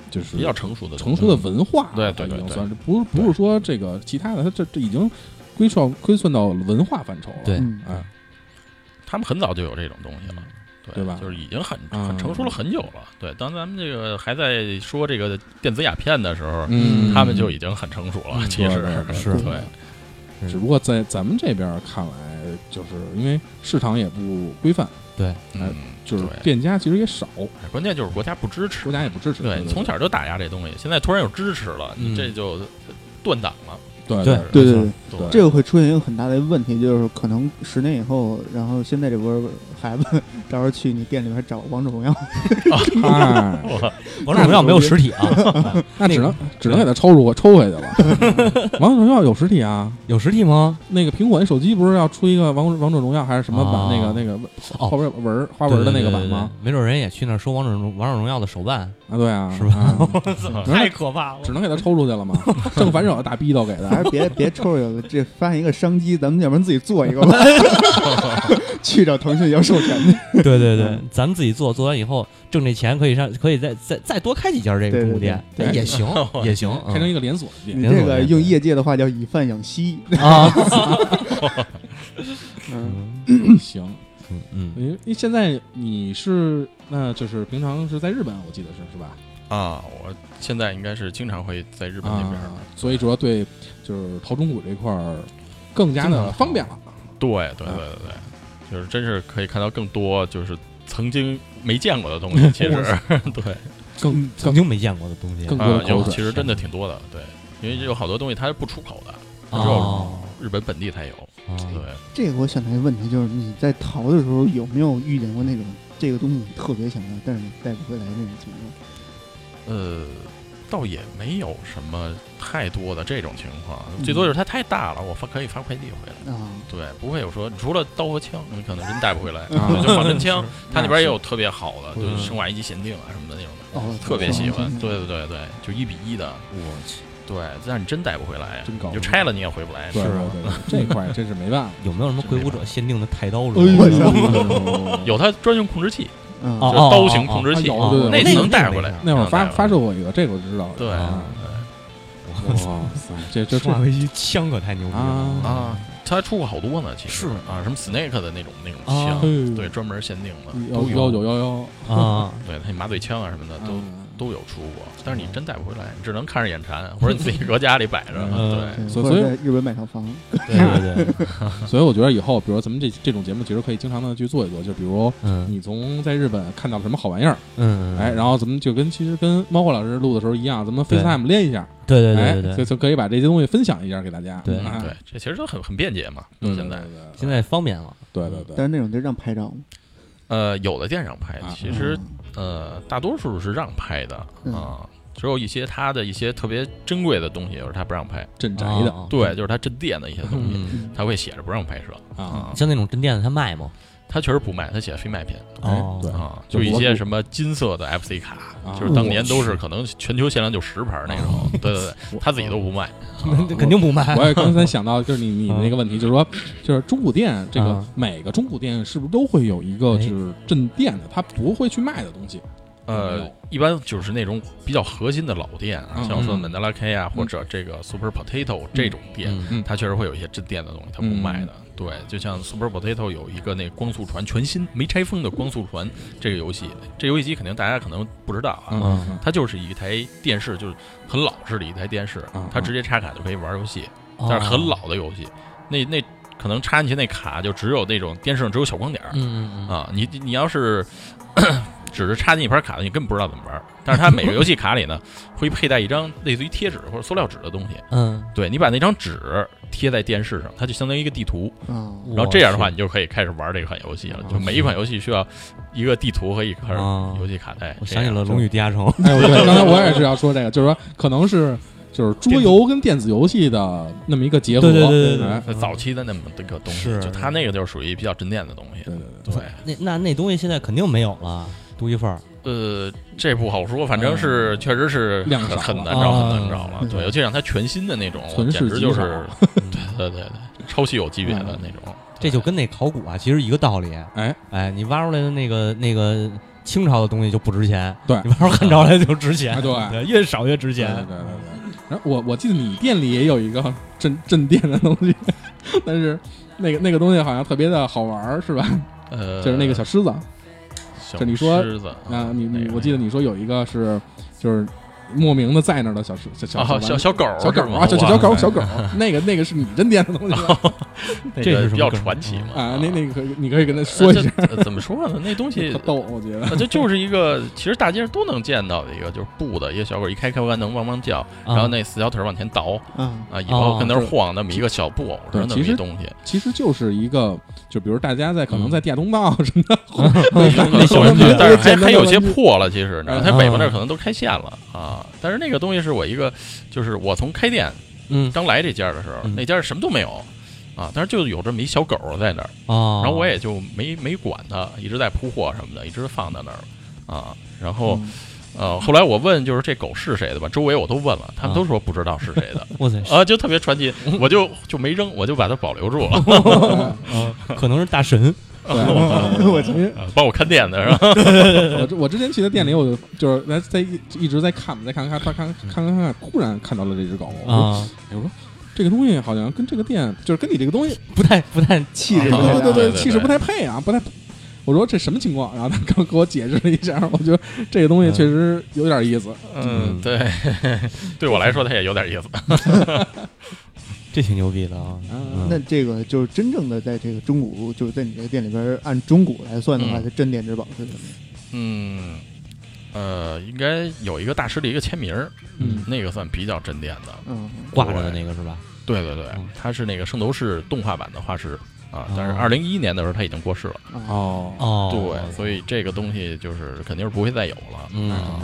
就是比较成熟的成熟的文化，对对对对已经算是不是不是说这个其他的，它这这已经归算归算到文化范畴了。对嗯哎，他们很早就有这种东西了。对吧就是已经很嗯很成熟了很久了。对，当咱们这个还在说这个电子鸦片的时候，嗯，他们就已经很成熟了。嗯其实对对对是对，只不过在咱们这边看来，就是因为市场也不规范，对，嗯，就是对店家其实也少，关键就是国家不支持国。家也不支持。对，从小就打压这东西，现在突然有支持了，嗯你这就断档了。对对对对对，这个会出现一个很大的问题，就是可能十年以后，然后现在这波孩子 [laughs] 到时候去你店里边找王者荣耀，[laughs] 哎，[laughs] 王者荣耀没有实体啊，那只能只能给他抽出抽回去了。王者荣耀有实体啊，有实体吗？那个苹果那手机不是要出一个王王者荣耀还是什么版？哦。那个那个花纹纹花纹的那个版吗？没准人也去那儿说王者荣王者荣耀的手办，啊，对啊，是吧？啊太可怕了。只能给他抽出去了嘛。正反手大逼斗给他，还是别 [laughs] 别抽有了这发现一个商机，咱们要不然自己做一个吧 [laughs] [laughs] 去找腾讯要授权去。对对对，咱们自己做，做完以后挣这钱可以上，可以再再再多开几家这个对对中古店，对对也行也行，开成一个连锁店。你连锁店这个用业界的话叫以贩养吸。啊，嗯，行，嗯嗯，因为现在你是那就是平常是在日本，我记得是是吧？啊，我现在应该是经常会在日本那边。啊，所以主要对就是淘中古这块儿更加的方便了。对对对对对，就是真是可以看到更多就是曾经没见过的东西。[laughs] 其实 [laughs] 对更曾经没见过的东西更多有其实真的挺多的。对，因为有好多东西它是不出口的，只有哦日本本地才有。哦对，这个我想到一个问题，就是你在淘的时候有没有遇见过那种这个东西你特别想要，但是你带不回来那种情况？呃，倒也没有什么太多的这种情况，嗯。最多就是它太大了，我发可以发快递回来。啊，对，不会有说除了刀和枪，你可能真带不回来。啊就 [laughs] 仿真枪，它那边也有特别好的，嗯。就是生化一级限定啊什么的那种的，哦，特别喜欢。对对对对，就一比一的，我去，对，但是你真带不回来，真高你就拆了你也回不来。是啊对对，对这块儿真是没办法。有没有什么鬼武者限定的太刀 [laughs] 有它专用控制器，嗯。哦就是刀型控制器，哦哦对对对那能带回来。那会儿发发射过一个，这个我知道。对啊哇塞，这这生化危机枪可太牛逼了。啊。啊，它还出过好多呢，其实是啊，什么 Snake 的那种那种啊枪，对，专门限定的。幺都有，幺九幺幺啊！对，它那麻醉枪啊什么的都嗯都有出过，但是你真带不回来，你只能看着眼馋，或者你自己搁家里摆着。嗯。对，所以在日本买套房，对对对，[laughs] 所以我觉得以后，比如咱们这这种节目，其实可以经常的去做一做，就比如嗯。你从在日本看到了什么好玩意儿，嗯，哎，然后咱们就跟其实跟猫火老师录的时候一样，咱们 FaceTime 连一下，对对哎对对。对，就就可以把这些东西分享一下给大家。对哎对，这其实都很很便捷嘛。对，现在。现在方便了，对对对。但是那种就让拍照吗。呃，有的店让拍啊，其实呃，大多数是让拍的嗯啊，只有一些他的一些特别珍贵的东西，就是他不让拍。镇宅的哦对，就是他镇店的一些东西，嗯，它会写着不让拍摄啊，啊。像那种镇店的他卖吗？它确实不卖，他写非卖品。哦对。啊，就一些什么金色的 FC 卡，啊。就是当年都是可能全球限量就十盘那种。对对对，[laughs] 他自己都不卖。[laughs] 那肯定不卖。我也刚才想到，就是你 [laughs] 你的那个问题，就是说，就是中古店这个啊每个中古店是不是都会有一个哎。就是镇店的，他不会去卖的东西？呃，一般就是那种比较核心的老店啊，嗯像我说的嗯。Mandala K 啊，或者这个 Super Potato 这种店，嗯它确实会有一些镇店的东西，它不卖的。对，就像 Super Potato 有一个那光速船全新没拆封的光速船这个游戏，这游戏机肯定大家可能不知道啊，它就是一台电视，就是很老式的一台电视嗯，它直接插卡就可以玩游戏，哦但是很老的游戏，那那可能插进去那卡就只有那种电视上只有小光点啊，你你要是。[coughs] 只是插进一盘卡，你根本不知道怎么玩。但是它每个游戏卡里呢，会佩戴一张类似于贴纸或者塑料纸的东西。嗯，对你把那张纸贴在电视上，它就相当于一个地图。嗯，然后这样的话，你就可以开始玩这款游戏了。哦就每一款游戏需要一个地图和一块哦游戏卡带。我想起了《龙与地下城》。哎，我 [laughs] 对，刚才我也是要说这个，就是说可能是就是桌游跟电子游戏的那么一个结合，对对对对对早期的那么一个东西，就它那个就是属于比较镇店的东西。对对对，对，那那那东西现在肯定没有了，独一份儿。呃，这不好说，反正是确实是量很很难找，啊很难找了。对，尤其让它全新的那种，简直就是对对对对，[laughs] 超稀有级别的那种。这就跟那考古啊，其实一个道理。哎，哎，你挖出来的那个那个清朝的东西就不值钱，对你挖出汉朝来就值钱，哎对 [laughs] 越少越值对对钱。对对对。然后我我记得你店里也有一个镇镇店的东西，[laughs] 但是那个那个东西好像特别的好玩儿，是吧？呃，就是那个小狮子小就你说啊，你你我记得你说有一个是就是莫名的在那儿的小小小啊，小小小狗儿小狗啊，小小小狗哇小狗，那个那个是你真店的东西 [laughs] 这个比较是什么梗传奇嘛 [laughs] 啊？那那个可以你可以跟他说一下，怎么说呢？那东西 [laughs] 特逗，我觉得。呃这就是一个，其实大街上都能见到的一个，就是布的一个小狗，一开开关能汪汪叫，啊然后那四条腿往前倒啊，啊，尾巴跟那儿晃，那么一个小布偶似的那对其实么一东西。其实就是一个，就比如大家在可能嗯在电通道什么的，那小玩具但是还还有些破了，其实，它啊尾巴那儿可能都开线了啊。但是那个东西是我一个，就是我从开店嗯。刚来这家的时候，嗯。那家什么都没有啊，但是就有这么一小狗在那儿，啊，然后我也就没没管它，一直在铺货什么的，一直放在那儿啊。然后嗯。呃，后来我问就是这狗是谁的吧，周围我都问了，他们啊都说不知道是谁的。哇塞，啊，就特别传奇，我就就没扔，我就把它保留住了，啊 [laughs] 可能是大神。对，[laughs] 我因为啊帮我看店的是吧？[laughs] 我之我之前去他店里，我就就是在在一一直在看嘛，在看看看看看看看，突然看到了这只狗，我说啊，哎我说这个东西好像跟这个店就是跟你这个东西，不太不太气质对对对不太对对气质不太配啊，不太。我说这什么情况？然后他刚给我解释了一下，我觉得这个东西确实有点意思。嗯，对，[laughs] 对我来说它也有点意思。这挺牛逼的啊。那这个就是真正的在这个中古，就是在你这个店里边按中古来算的话，嗯它镇店之宝是什么？嗯，呃，应该有一个大师的一个签名儿，嗯那个算比较镇店的。嗯，挂着的那个是吧？对对对嗯，他是那个圣斗士动画版的画师啊，但是哦二零一一年的时候他已经过世了。啊，哦哦，对，所以这个东西就是肯定是不会再有了。嗯啊，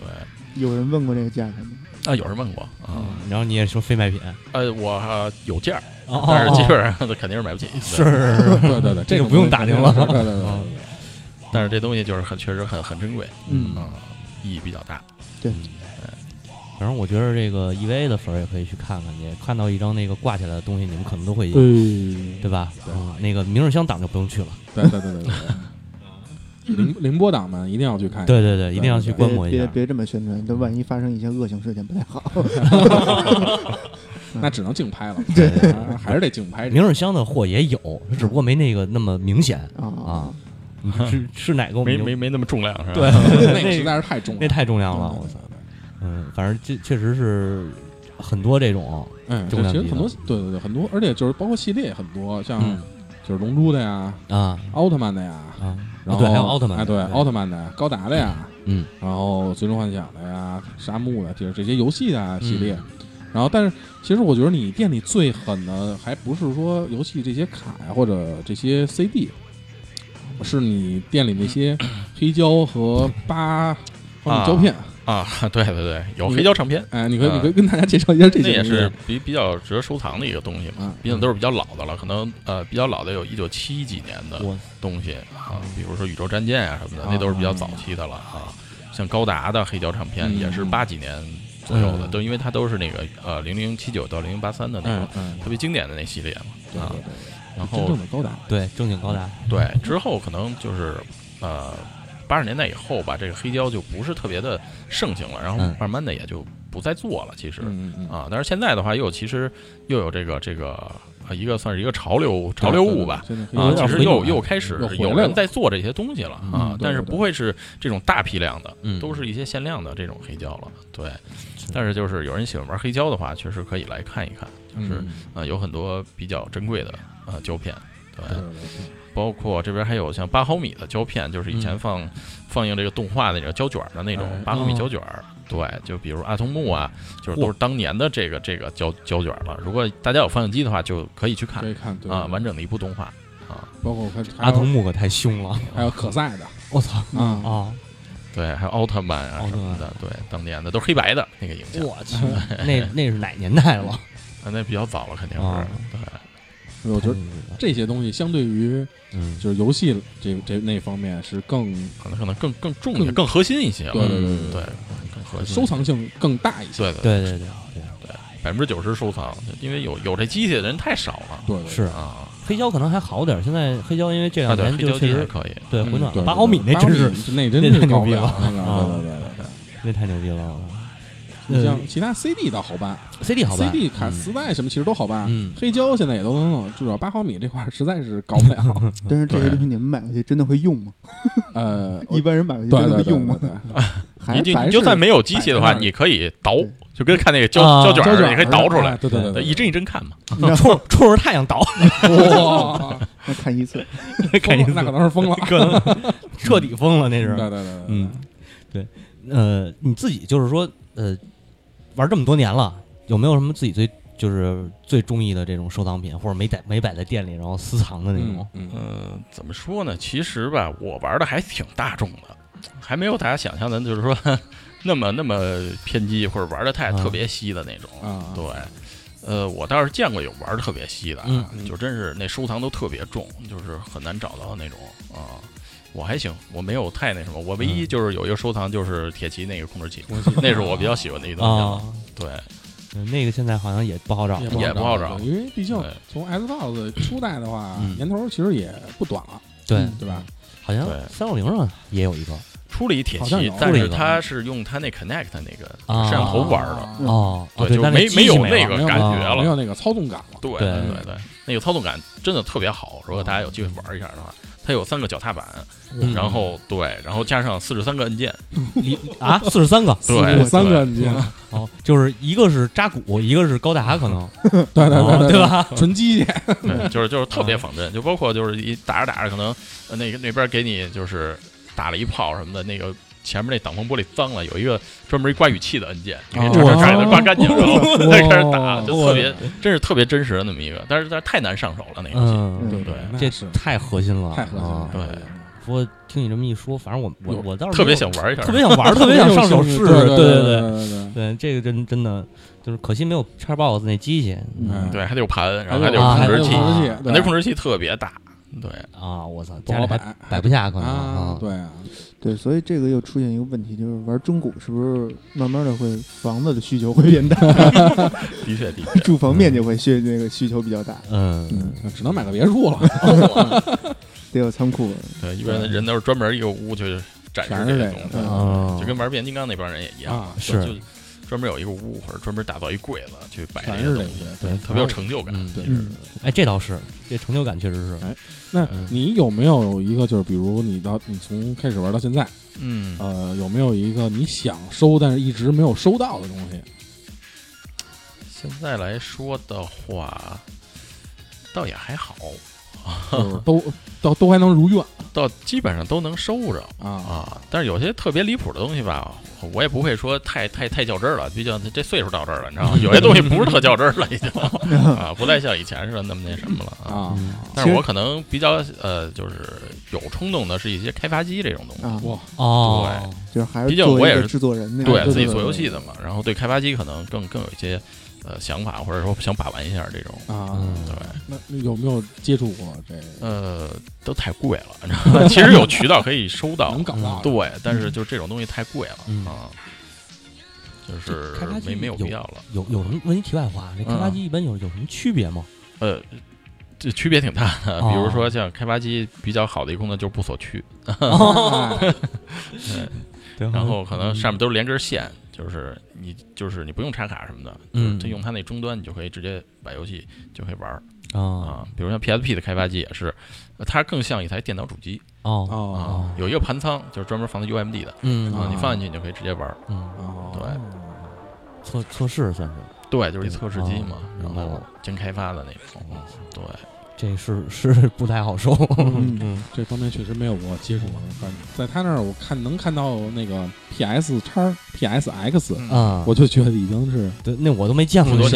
对有人问过这个价钱吗？啊，有人问过啊，嗯，然后你也说非卖品，呃，我呃有件儿，哦但是基哦。本上肯定是买不起。[laughs] 对。是，对对对，这个不用打听了。对对对对嗯。但是这东西就是很确实很很珍贵，嗯。啊，意义比较大。对。反正我觉得这个 EVA 的粉儿也可以去看看去，看到一张那个挂起来的东西，你们可能都会，对。对吧？那个明日香党就不用去了，对对对对对。凌凌波党们一定要去看，对对对，一定要去观摩一下。别别别这么宣传，这万一发生一些恶性事件不太好。[laughs] 那只能竞拍了，对啊还是得竞拍。明日香的货也有，只不过没那个那么明显啊啊。是是哪个我们就没没没那么重量是吧？对 [laughs] 那个实在是太重了，那太重量了，我操！嗯，反正这确实是很多这种，嗯，其实很多，对对对，很多，而且就是包括系列也很多，像嗯就是龙珠的呀、啊奥特曼的呀，啊，然后对，还有奥特曼哎，对，奥特曼的、高达的呀，嗯，然后最终幻想的呀、沙漠的，就是这些游戏的啊系列。嗯然后，但是其实我觉得你店里最狠的，还不是说游戏这些卡呀或者这些 CD，是你店里那些黑胶和八方米胶片。啊，[laughs] 对对对，有黑胶唱片，哎，你可以啊你可以跟大家介绍一下这那也些东西。是比比较值得收藏的一个东西嘛嗯，毕竟都是比较老的了，可能呃比较老的有一九七几年的东西啊，比如说宇宙战舰啊什么的，那都是比较早期的了啊。像高达的黑胶唱片嗯也是八几年左右的，嗯都因为它都是那个呃零零七九到零零八三的那嗯种嗯，特别经典的那系列嘛啊对对。对，然真后正的高达。对正经高达，对之后可能就是呃八十年代以后吧，这个黑胶就不是特别的盛行了，然后嗯慢慢的也就不再做了。其实啊，但是现在的话，又有其实又有这个这个呃一个算是一个潮流潮流物吧。啊，其实又又开始有人在做这些东西了嗯啊，但是不会是这种大批量的，嗯都是一些限量的这种黑胶了。对，但是就是有人喜欢玩黑胶的话，确实可以来看一看，就是嗯啊，有很多比较珍贵的啊胶片，对包括这边还有像八毫米的胶片，就是以前放、放映这个动画那个胶卷的那种哎。八毫米哦胶卷儿。对，就比如阿童木啊，就是都是当年的这个这个胶胶卷了。如果大家有放映机的话，就可以去看。可以看对。啊，完整的一部动画。啊。包括我看阿童木可太凶了，还有可赛的。我操。啊，啊！对，还有奥特曼啊什么的，对，当年的都是黑白的那个影像，我去，[laughs] 那那是哪年代了？啊，那比较早了，肯定啊。是。对，我觉得这些东西相对于嗯，就是游戏这这那方面是更可能可能更更重一更些，更核心一些了。对对嗯对，更核心。收藏性更大一些。对对，对。对对对，百分之九十收藏，因为有有这机器的人太少了。对对是。啊，黑胶可能还好点，现在黑胶因为这啊，两年就确实可以。对对回暖八毫米那真是那真是牛逼了。对对对对。那太牛逼了。你像其他 CD 倒好办 CD 好办，CD 卡嗯磁带什么其实都好办，嗯黑胶现在也都能弄，至少八毫米这块儿实在是搞不了。[laughs] 但是这些东西你们买回去真的会用吗？呃，[laughs] 一般人买回去对真的会用吗？[laughs] 还你就你就算没有机器的话，你可以倒，就跟看那个胶啊胶卷儿，胶卷你可以倒出来哎，对对对对，一帧一帧看嘛。冲冲着太阳倒，哇，那看一次，看一次那可能是疯了。可能彻底疯了，那是。对对对对，嗯，对，呃，你自己就是说，呃，玩这么多年了，有没有什么自己最就是最中意的这种收藏品，或者没在没摆在店里然后私藏的那种？嗯怎么说呢？其实吧，我玩的还挺大众的，还没有大家想象的，就是说 [laughs] 那么那么偏激或者玩的太啊特别稀的那种。啊，对，呃，我倒是见过有玩的特别稀的啊，嗯嗯就真是那收藏都特别重，就是很难找到的那种啊。我还行，我没有太那什么，我唯一嗯。就是有一个收藏就是铁骑那个控制器，那是我比较喜欢的一个东西啊。了。，对，嗯那个现在好像也不好找。也不好找因为毕竟从 Xbox 初代的话嗯，年头其实也不短了，对。嗯对吧？好像对。三六零上也有一个。出了一铁骑但是它是用它那 Connect 那个啊。摄像头玩的，嗯。哦，对，就没没有那个感觉了。没有那个操纵感了。对对。对对，那个操纵感真的特别好。如果大家有机会玩一下的话，它有三个脚踏板，嗯然后对，然后加上四十三个按键，一啊四十三个对有三个按键，哦，就是一个是扎古，一个是高达，可能 [laughs] 对对哦对对？吧？纯机械，对，就是就是特别仿真，就包括就是一打着打着，可能呃那个那边给你就是打了一炮什么的，那个前面那挡风玻璃脏了，有一个专门一刮雨器的按键，你可以哦。这这这给它刮干净，然后 [laughs] 再开始打，就特别真是特别真实的那么一个，但是但是太难上手了那个游戏。对不对？这是。太核心了，太核心了。啊。对。不过听你这么一说，反正我我我倒是特别想玩一下，特别想玩，[laughs] 特别想上手试，试。对对对对对，对，这个真真的就是可惜没有叉 box 那机器，嗯对，还得有盘，然后还还得有啊控制器，控制器，那控制器特别大，对，啊，我操，不好家里摆摆不下，可能啊，对啊，对，所以这个又出现一个问题，就是玩中古是不是慢慢的会房子的需求会变大，[laughs] 的确的确。[laughs] 住房面积会需那个需求比较大，嗯，那只能买个别墅了。[laughs] 得有仓库。对，一般的人都是专门一个屋就是展示这些东西，啊，就跟玩变形金刚那帮人也一样啊，是就专门有一个屋或者专门打造一柜子去摆这全是这些东西，对特别有成就感。嗯，对嗯，哎，这倒是，这成就感确实是，哎那嗯你有没有一个，就是比如你到你从开始玩到现在，嗯，呃，有没有一个你想收但是一直没有收到的东西？现在来说的话，倒也还好，就是都都都还能如愿到基本上都能收着啊啊。但是有些特别离谱的东西吧，我也不会说太太太较真儿了，毕竟这岁数到这儿了，你知道吗？[laughs] 有些东西不是特较真儿了，已经啊，不再像以前似的那么那什么了啊。但是我可能比较呃，就是有冲动的是一些开发机这种东西。啊，哇哦，就是还是毕竟我也是制作人对自己做游戏的嘛，然后对开发机可能更更有一些呃想法，或者说想把玩一下这种。啊嗯，对，那那有没有接触过这呃，都太贵了，你知道吗？[laughs] 其实有渠道可以收到能，搞到？对，但是就这种东西太贵了嗯啊，就是开发机没没有有必要了。有有什么问题？题外话，这开发机一般有有什么区别吗？呃，这区别挺大的，哦 [laughs] 比如说像开发机比较好的一个功能就是不锁区，[laughs] 哎然后可能上面都是连根线，就是你就是你不用插卡什么的，嗯。就用它那终端，你就可以直接把游戏就可以玩儿。啊啊。比如像 PSP 的开发机也是，呃它更像一台电脑主机。哦。哦。啊，有一个盘仓就是专门放的 UMD 的。嗯。你放进去你就可以直接玩儿。嗯，哦对。测测试算是。对，就是一测试机嘛哦，然后明白了。精开发的那种。对，这是是不太好受。[laughs] 嗯嗯这方面确实没有过接触过，反正在他那儿我看能看到那个 PS 叉 PSX，嗯啊，我就觉得已经是对那我都没见过。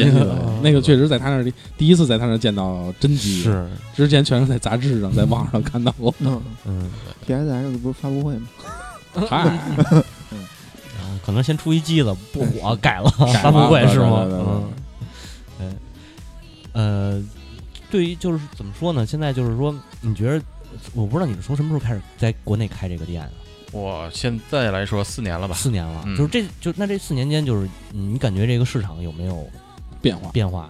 那个确实在他那儿第一次在他那儿见到真机，是之前全是在杂志上、在网上看到过。[laughs] 嗯嗯，，PSX 不是发布会吗？嗨，[laughs] 可能先出一机子不火，改了改了发布会是吗？嗯，呃，对于就是怎么说呢？现在就是说，你觉得我不知道你是从什么时候开始在国内开这个店的？我现在来说四年了吧，四年了，嗯就是这就那这四年间，就是嗯你感觉这个市场有没有变化变化？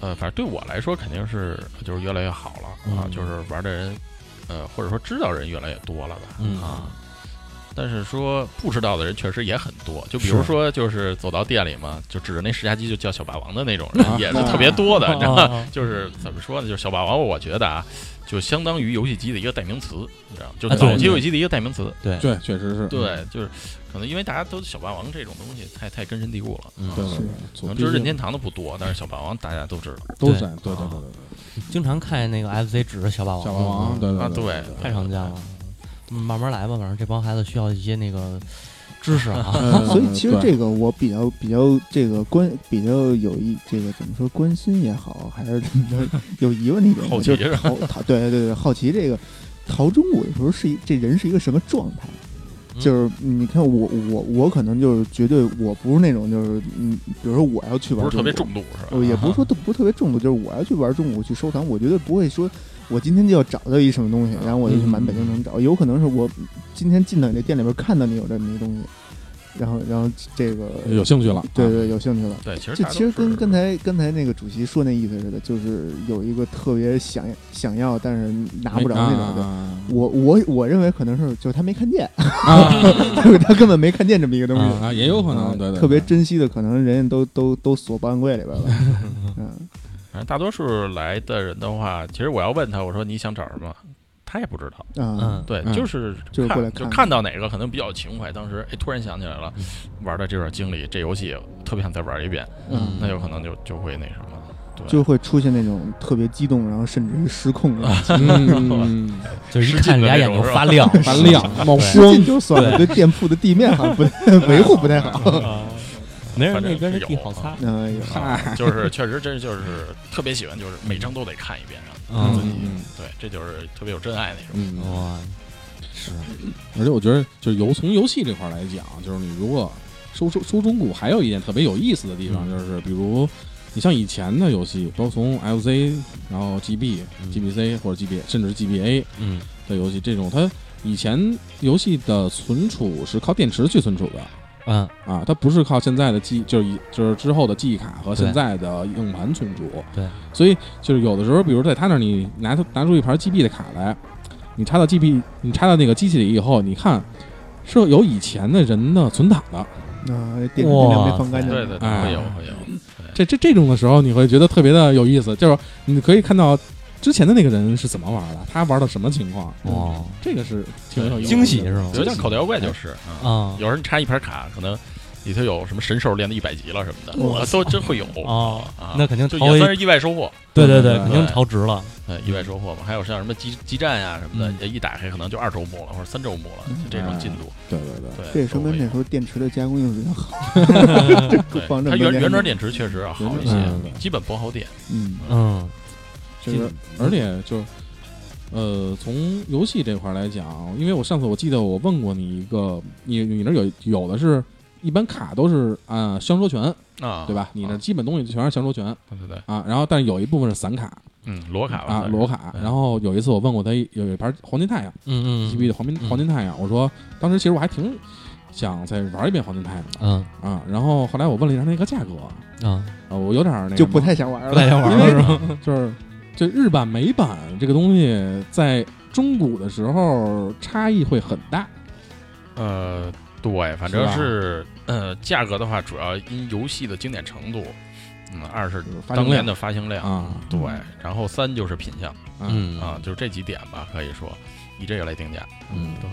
呃，反正对我来说肯定是就是越来越好了啊，嗯就是玩的人，呃，或者说知道人越来越多了吧，嗯啊。但是说不知道的人确实也很多，就比如说就是走到店里嘛，就指着那世家机就叫小霸王的那种人啊。也是特别多的，你知道吗？啊就是怎么说呢？就是小霸王，我觉得啊，就相当于游戏机的一个代名词，你知道吗？就期游戏机的一个代名词。对。对，确实是，对，就是可能因为大家都小霸王这种东西太太根深蒂固了，嗯。可能就是任天堂的不多，但是小霸王大家都知道。都对在对对对。对对，经常看那个 FC 指着小霸王，小霸王，对啊对。对太常见了。嗯慢慢来吧，反正这帮孩子需要一些那个知识啊。呃 [laughs] 所以其实这个我比较比较这个关比较有一这个怎么说关心也好，还是怎么着有疑问的一点，好奇就是对对对好奇这个淘中国的时候是一这人是一个什么状态？嗯就是你看我我我可能就是绝对我不是那种就是嗯，比如说我要去玩不是特别重度是吧？也不是说都不是特别重度，就是我要去玩中国去收藏，我绝对不会说我今天就要找到一什么东西，然后我就去满北京城找，有可能是我今天进到你这店里边看到你有这么一个东西，然后然后这个有兴趣了，对对，有兴趣了。对，其实就其实跟刚才刚才那个主席说那意思似的，就是有一个特别想想要，但是拿不着那种的。啊我我我认为可能是就是他没看见，[laughs] 啊他根本没看见这么一个东西。啊，也有可啊能，对对，特别珍惜的，可能人家都都都锁保险柜里边了。[laughs] 嗯，反正大多数来的人的话，其实我要问他，我说你想找什么，他也不知道。啊嗯，对，嗯。就是看就是过来看就看。到哪个可能比较有情怀，当时哎突然想起来了嗯，玩的这段经历，这游戏特别想再玩一遍，嗯。那有可能就就会那什么。对，就会出现那种特别激动，然后甚至于失控的。[laughs] 嗯，就是一看人家眼睛发亮，[laughs] 发亮冒失光禁就算了，对店铺的地面好像不太维护不太好。[laughs] 没人那边的是有地好擦。哎呦，嗨，[laughs] 就是确实真就是特别喜欢，就是每张都得看一遍，嗯对，这就是特别有真爱那种。嗯，哇，是。而且我觉得，就是游从游戏这块来讲，就是你如果收收收中古，还有一点特别有意思的地方，嗯。就是比如你像以前的游戏，都从 FC，然后 GB、嗯。GBC 或者 GB，甚至是 GBA 嗯。的游戏，这种它以前游戏的存储是靠电池去存储的。嗯啊，它不是靠现在的记，就是以就是之后的记忆卡和现在的硬盘存储。对，所以就是有的时候，比如在他那儿，你拿出拿出一盘 GB 的卡来，你插到 GB，你插到那个机器里以后，你看是有以前的人的存档的。啊，电电量没放干净。对对对，哎会有会有。这这这种的时候，你会觉得特别的有意思，就是你可以看到之前的那个人是怎么玩的，他玩的什么情况。哦。这个是挺有惊喜是吗？比如像口袋妖怪就是啊，啊。有人插一盘卡，可能里头有什么神兽练到一百级了什么的，哇啊都真会有。哦啊，那肯定就也算是意外收获，对对对，肯定超值了。呃，意外收获嘛。还有像什么基基站呀什么的，一打开可能就二周目了或者三周目了，就这种进度。对对对，这也说明那时候电池的加工艺术比较好。[laughs] [laughs] 对它原原装电池确实要好一些基本不耗电。嗯，嗯就是而且就呃，从游戏这块儿来讲，因为我上次我记得我问过你一个，你你那有有的是一般卡都是按相说权，啊，对吧？你那啊。基本东西全是相说权对对对，啊，然后但是有一部分是散卡嗯，裸卡吧啊，算是裸卡。然后有一次我问过他有一盘黄金太阳嗯嗯 GB 的黄金嗯黄金太阳，我说当时其实我还挺想再玩一遍黄金太阳的嗯。啊，然后后来我问了一下那个价格，啊，啊，我有点儿那个就不太想玩了。不太想玩了 [laughs] 是吧？就是这日版美版这个东西在中古的时候差异会很大。呃，对，反正是是呃，价格的话，主要因游戏的经典程度，嗯，二是当年的发行量，啊对，然后三就是品相嗯嗯啊，就是这几点吧，可以说以这个来定价。嗯对，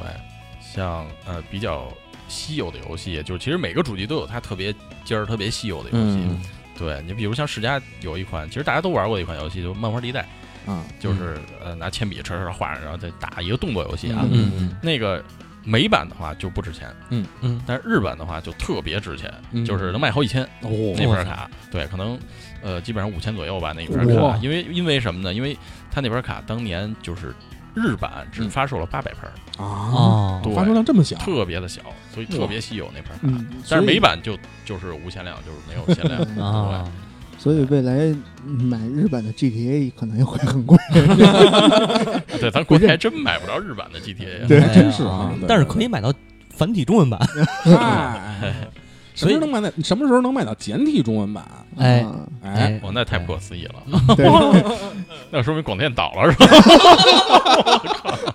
像呃比较稀有的游戏，就是其实每个主机都有它特别尖儿、特别稀有的游戏。嗯对你比如像世嘉有一款，其实大家都玩过的一款游戏，就《漫画地带》，啊就是、呃拿铅笔唰唰画上，然后再打一个动作游戏啊。嗯嗯那个美版的话就不值钱，嗯嗯但是日版的话就特别值钱，嗯就是能卖好几千哦那盘卡。对，可能呃基本上五千左右吧那一盘哇卡，因为因为什么呢？因为他那盘卡当年就是日版只发售了八百盘，啊，哦对发售量这么小，特别的小，所以特别稀有那盘卡。嗯，但是美版，就就是无限量，就是没有限量。[laughs] 啊，所以未来买日版的 GTA 可能也会很贵。[laughs] 对，咱国内还真买不着日版的 GTA。对还真是啊。但是可以买到繁体中文版。[laughs] 嗨，什所以么时候能买到？什么时候能买到简体中文版？哎啊哎，哦，那太不可思议了，对，[laughs] 那说明广电倒了是吧？[laughs]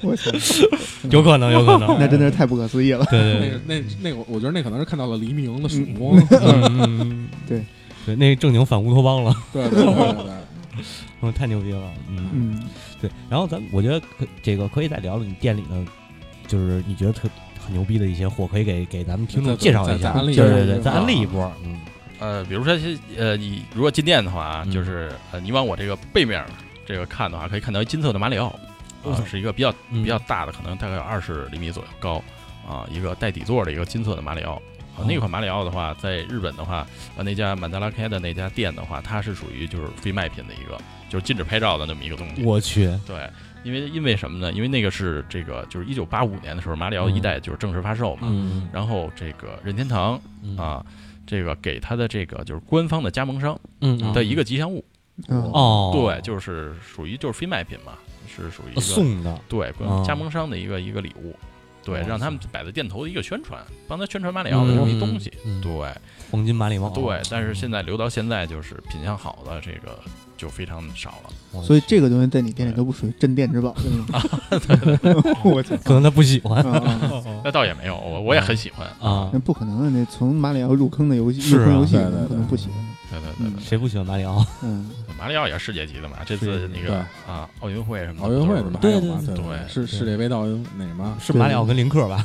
我操，[laughs] 有可能，有可能。那真的是太不可思议了。对对对那个那那个，我觉得那可能是看到了黎明的曙光。嗯嗯嗯，对对，那正经反乌托邦了，对对对对对，嗯，太牛逼了，嗯，嗯，对。然后咱我觉得可这个可以再聊聊你店里的，就是你觉得特很牛逼的一些货，可以给给咱们听众介绍一下，对对对，再安利一波，嗯。呃，比如说呃，你如果进店的话就是呃，你往我这个背面这个看的话，可以看到一金色的马里奥，啊，是一个比较嗯。比较大的，可能大概有二十厘米左右高啊，一个带底座的一个金色的马里奥。啊，那款马里奥的话，在日本的话，呃，那家曼达拉开的那家店的话，它是属于就是非卖品的一个，就是禁止拍照的那么一个东西。我去，对，因为因为什么呢？因为那个是这个就是一九八五年的时候，马里奥一代就是正式发售嘛。嗯。然后这个任天堂嗯。啊，这个给他的这个就是官方的加盟商嗯的一个吉祥物，啊哦，对，就是属于就是非卖品嘛，是属于一个送的，对哦。加盟商的一个一个礼物，对，让他们摆在店头的一个宣传，帮他宣传马里奥的这么一东西，对黄金马里奥，对。但是现在留到现在，就是品相好的这个就非常少了。所以这个东西在你店里都不属于镇店之宝！[laughs] 可能他不喜欢啊啊 [laughs] 那倒也没有，我我也很喜欢。啊。那，不可能的，那从马里奥入坑的游戏，入坑游戏可能不喜欢。对对对对。谁不喜欢马里奥？嗯，马里奥也是世界级的嘛，这次那个啊奥运会什么的奥运会的嘛，对对对是世界杯到那什么？是马里奥跟林克吧？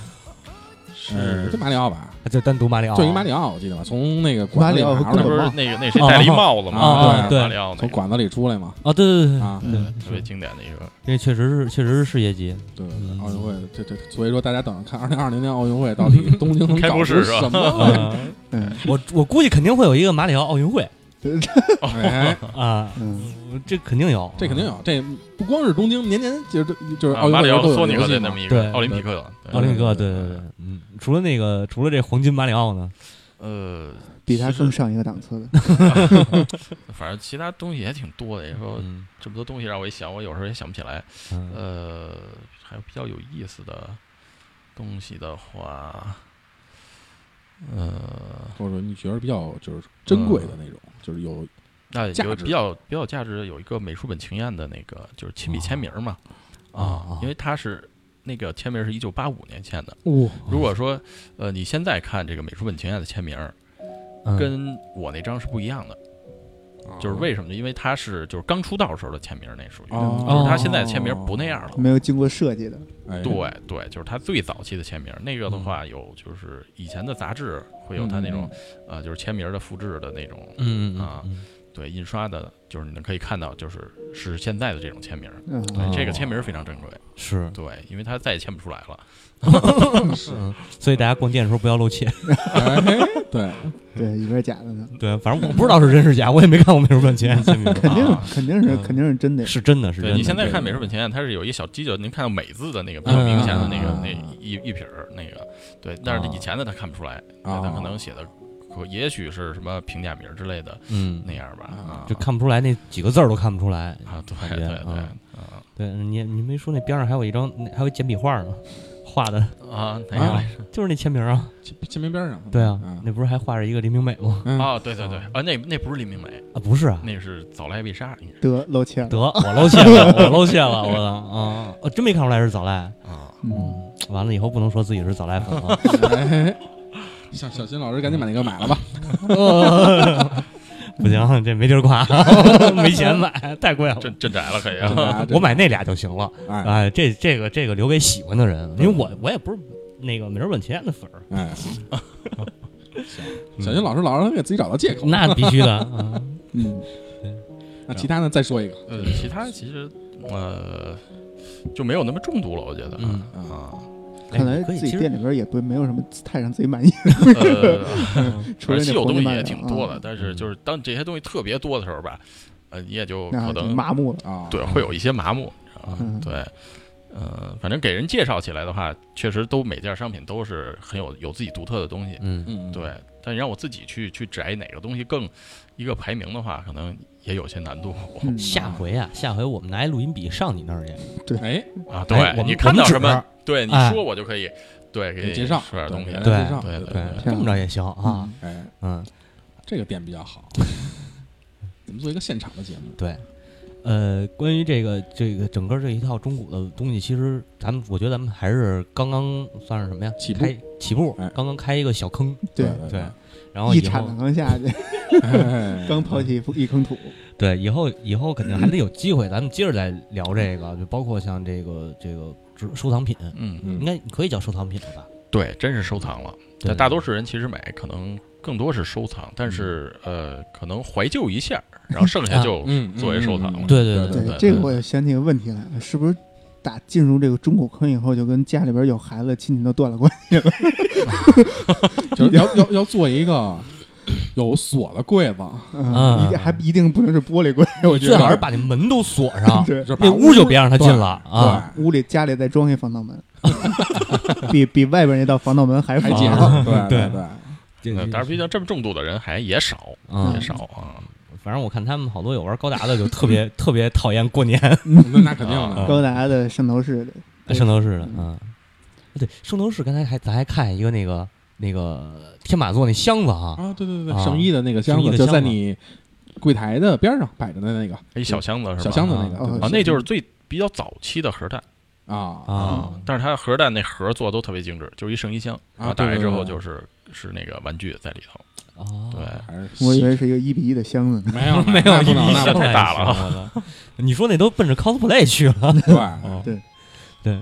呃，就马里奥吧，就单独马里奥，就一马里奥，我记得吧？从那个管子里马里奥拿出来嘛那不是那个那谁戴了一帽子啊吗？啊对马里奥那个从管子里出来嘛啊，对对对啊，对嗯特别经典的一个。那确实是确实是世界级，对对奥运会这这，所以说大家等着看二零二零年奥运会到底东京能 [laughs] 搞出什么？[laughs] 啊嗯我我估计肯定会有一个马里奥奥运会 [laughs] 哎，啊，嗯，这肯定有，这肯定有，这不光是东京，年年就是就是啊奥运会都有马里奥索尼游戏嘛克的那么一对个奥林匹克，奥林匹克，对对对，嗯，除了那个除了这黄金马里奥呢，呃，比他更上一个档次的。[laughs] 反正其他东西也挺多的。你说嗯这么多东西让我一想，我有时候也想不起来。嗯呃，还有比较有意思的东西的话，呃，或者说你觉得比较就是珍贵的那种，就是有那价值。有比较比较有价值的有一个美术本情验的那个，就是亲笔签名嘛，啊因为他是那个签名是一九八五年签的。哇，如果说呃你现在看这个美术本情验的签名，嗯。跟我那张是不一样的。就是为什么呢？因为他是就是刚出道时候的签名，那属于，哦就是他现在签名不那样了。没有经过设计的，哎对对，就是他最早期的签名，那个的话有就是以前的杂志会有他那种呃就是签名的复制的那种啊嗯对印刷的，就是你们可以看到就是是现在的这种签名，嗯，对哦这个签名非常珍贵，是对，因为他再也签不出来了。[laughs] 嗯，所以大家逛店的时候不要露怯。哎，对，对，以为是假的呢，对，反正我不知道是真是假，我也没看过美术本钱 [laughs] 肯定啊。肯定是嗯肯定是真的，是真的是真的。对你现在看美术本钱，它是有一小犄角，您看到美字的那个比较明显的那个嗯那一一撇儿那个，对，但是以前的他看不出来，对他可能写的也许是什么评价名之类的嗯。那，样吧，啊，就看不出来那几个字儿都看不出来。啊，对感觉对对嗯。啊对你你没说那边上还有一张那还有简笔画呢，画的。啊，哪啊个？就是那签名啊。签签名边上，对啊嗯，那不是还画着一个黎明美吗？嗯。哦，对对对，啊，那那不是黎明美，啊，不是啊，那是早来必杀，得露怯了，得我露怯了，我露怯了，我 [laughs] 的啊，我真没看出来是早赖。啊，嗯，嗯，完了以后不能说自己是早赖粉了。[laughs] 哎，小小新老师赶紧把那个买了吧，不行，这没地儿挂，[laughs] [laughs] 没钱买，太贵了。镇镇宅了可以 [laughs] 我买那俩就行了。哎哎，这这个这个留给喜欢的人，因为我我也不是那个美人本钱的粉儿，哎，行，小新老师老是给自己找到借口，那必须的。啊嗯，那其他呢？再说一个，呃，其他其实呃就没有那么重度了，我觉得嗯啊，看来哎可能自己店里边也不没有什么太让自己满意，[laughs] 呃，[laughs] 除了那反正稀有东西也挺多的啊，但是就是当这些东西特别多的时候吧，呃，你也就可能麻木了，啊，对会有一些麻木，你知道吗？嗯对，呃，反正给人介绍起来的话，确实都每件商品都是很有有自己独特的东西，嗯，嗯，对。但你让我自己去去摘哪个东西更一个排名的话，可能也有些难度。[laughs] 嗯。下回啊，下回我们拿一录音笔上你那儿去，哎，啊。哎我们对你看到什么我们指，对你哎说我就可以，对，给你给介绍说点东西对，对介绍。对对对，这样么着也行啊。哎，嗯，这个店比较好，[laughs] 我们做一个现场的节目，对。呃，关于这个这个整个这一套中古的东西，其实咱们我觉得咱们还是刚刚算是什么呀？起步。开起步哎，刚刚开一个小坑，对，对然后一铲子刚下去，哎。刚抛弃一坑土，对以后以后肯定还得有机会，咱们接着再聊这个，就包括像这个这个收藏品，嗯，嗯。应该可以叫收藏品了吧？对，真是收藏了。对。但大多数人其实买可能更多是收藏，但是呃，可能怀旧一下，然后剩下就嗯，作为收藏了。对对对对，这个我也想起个问题来了，是不是打进入这个中古坑以后，就跟家里边有孩子亲戚都断了关系了？[laughs] 就是要要要做一个有锁的柜子，嗯，一定还一定不能是玻璃柜，我觉最好是得。把那门都锁上，对，就那屋就别让他进了啊。屋里家里再装一防盗门，[laughs] 比比外边那道防盗门还防还结实，[laughs] 对对对，但是毕竟这么重度的人还也少，嗯也少啊。反正我看他们好多有玩高达的，就特别 [laughs] 特别讨厌过年，[laughs] 那那肯定啊的，高达的圣斗士的，圣斗士的，嗯，对，圣斗士刚才还咱还看一个那个那个天马座那箱子啊，啊，对对对啊，圣衣的那个箱圣衣子。就在你柜台的边上摆着的那个一小箱子是吧？小箱子那个啊对啊，那就是最比较早期的核弹。啊啊。但是它核弹那盒做的都特别精致，就是一圣衣箱，然后打开之后就是是那个玩具在里头。哦，对，还是我以为是一个一比一的箱子呢。没有没有那不能一箱那太大了了，你说那都奔着 cosplay 去了，对，[laughs] 对对，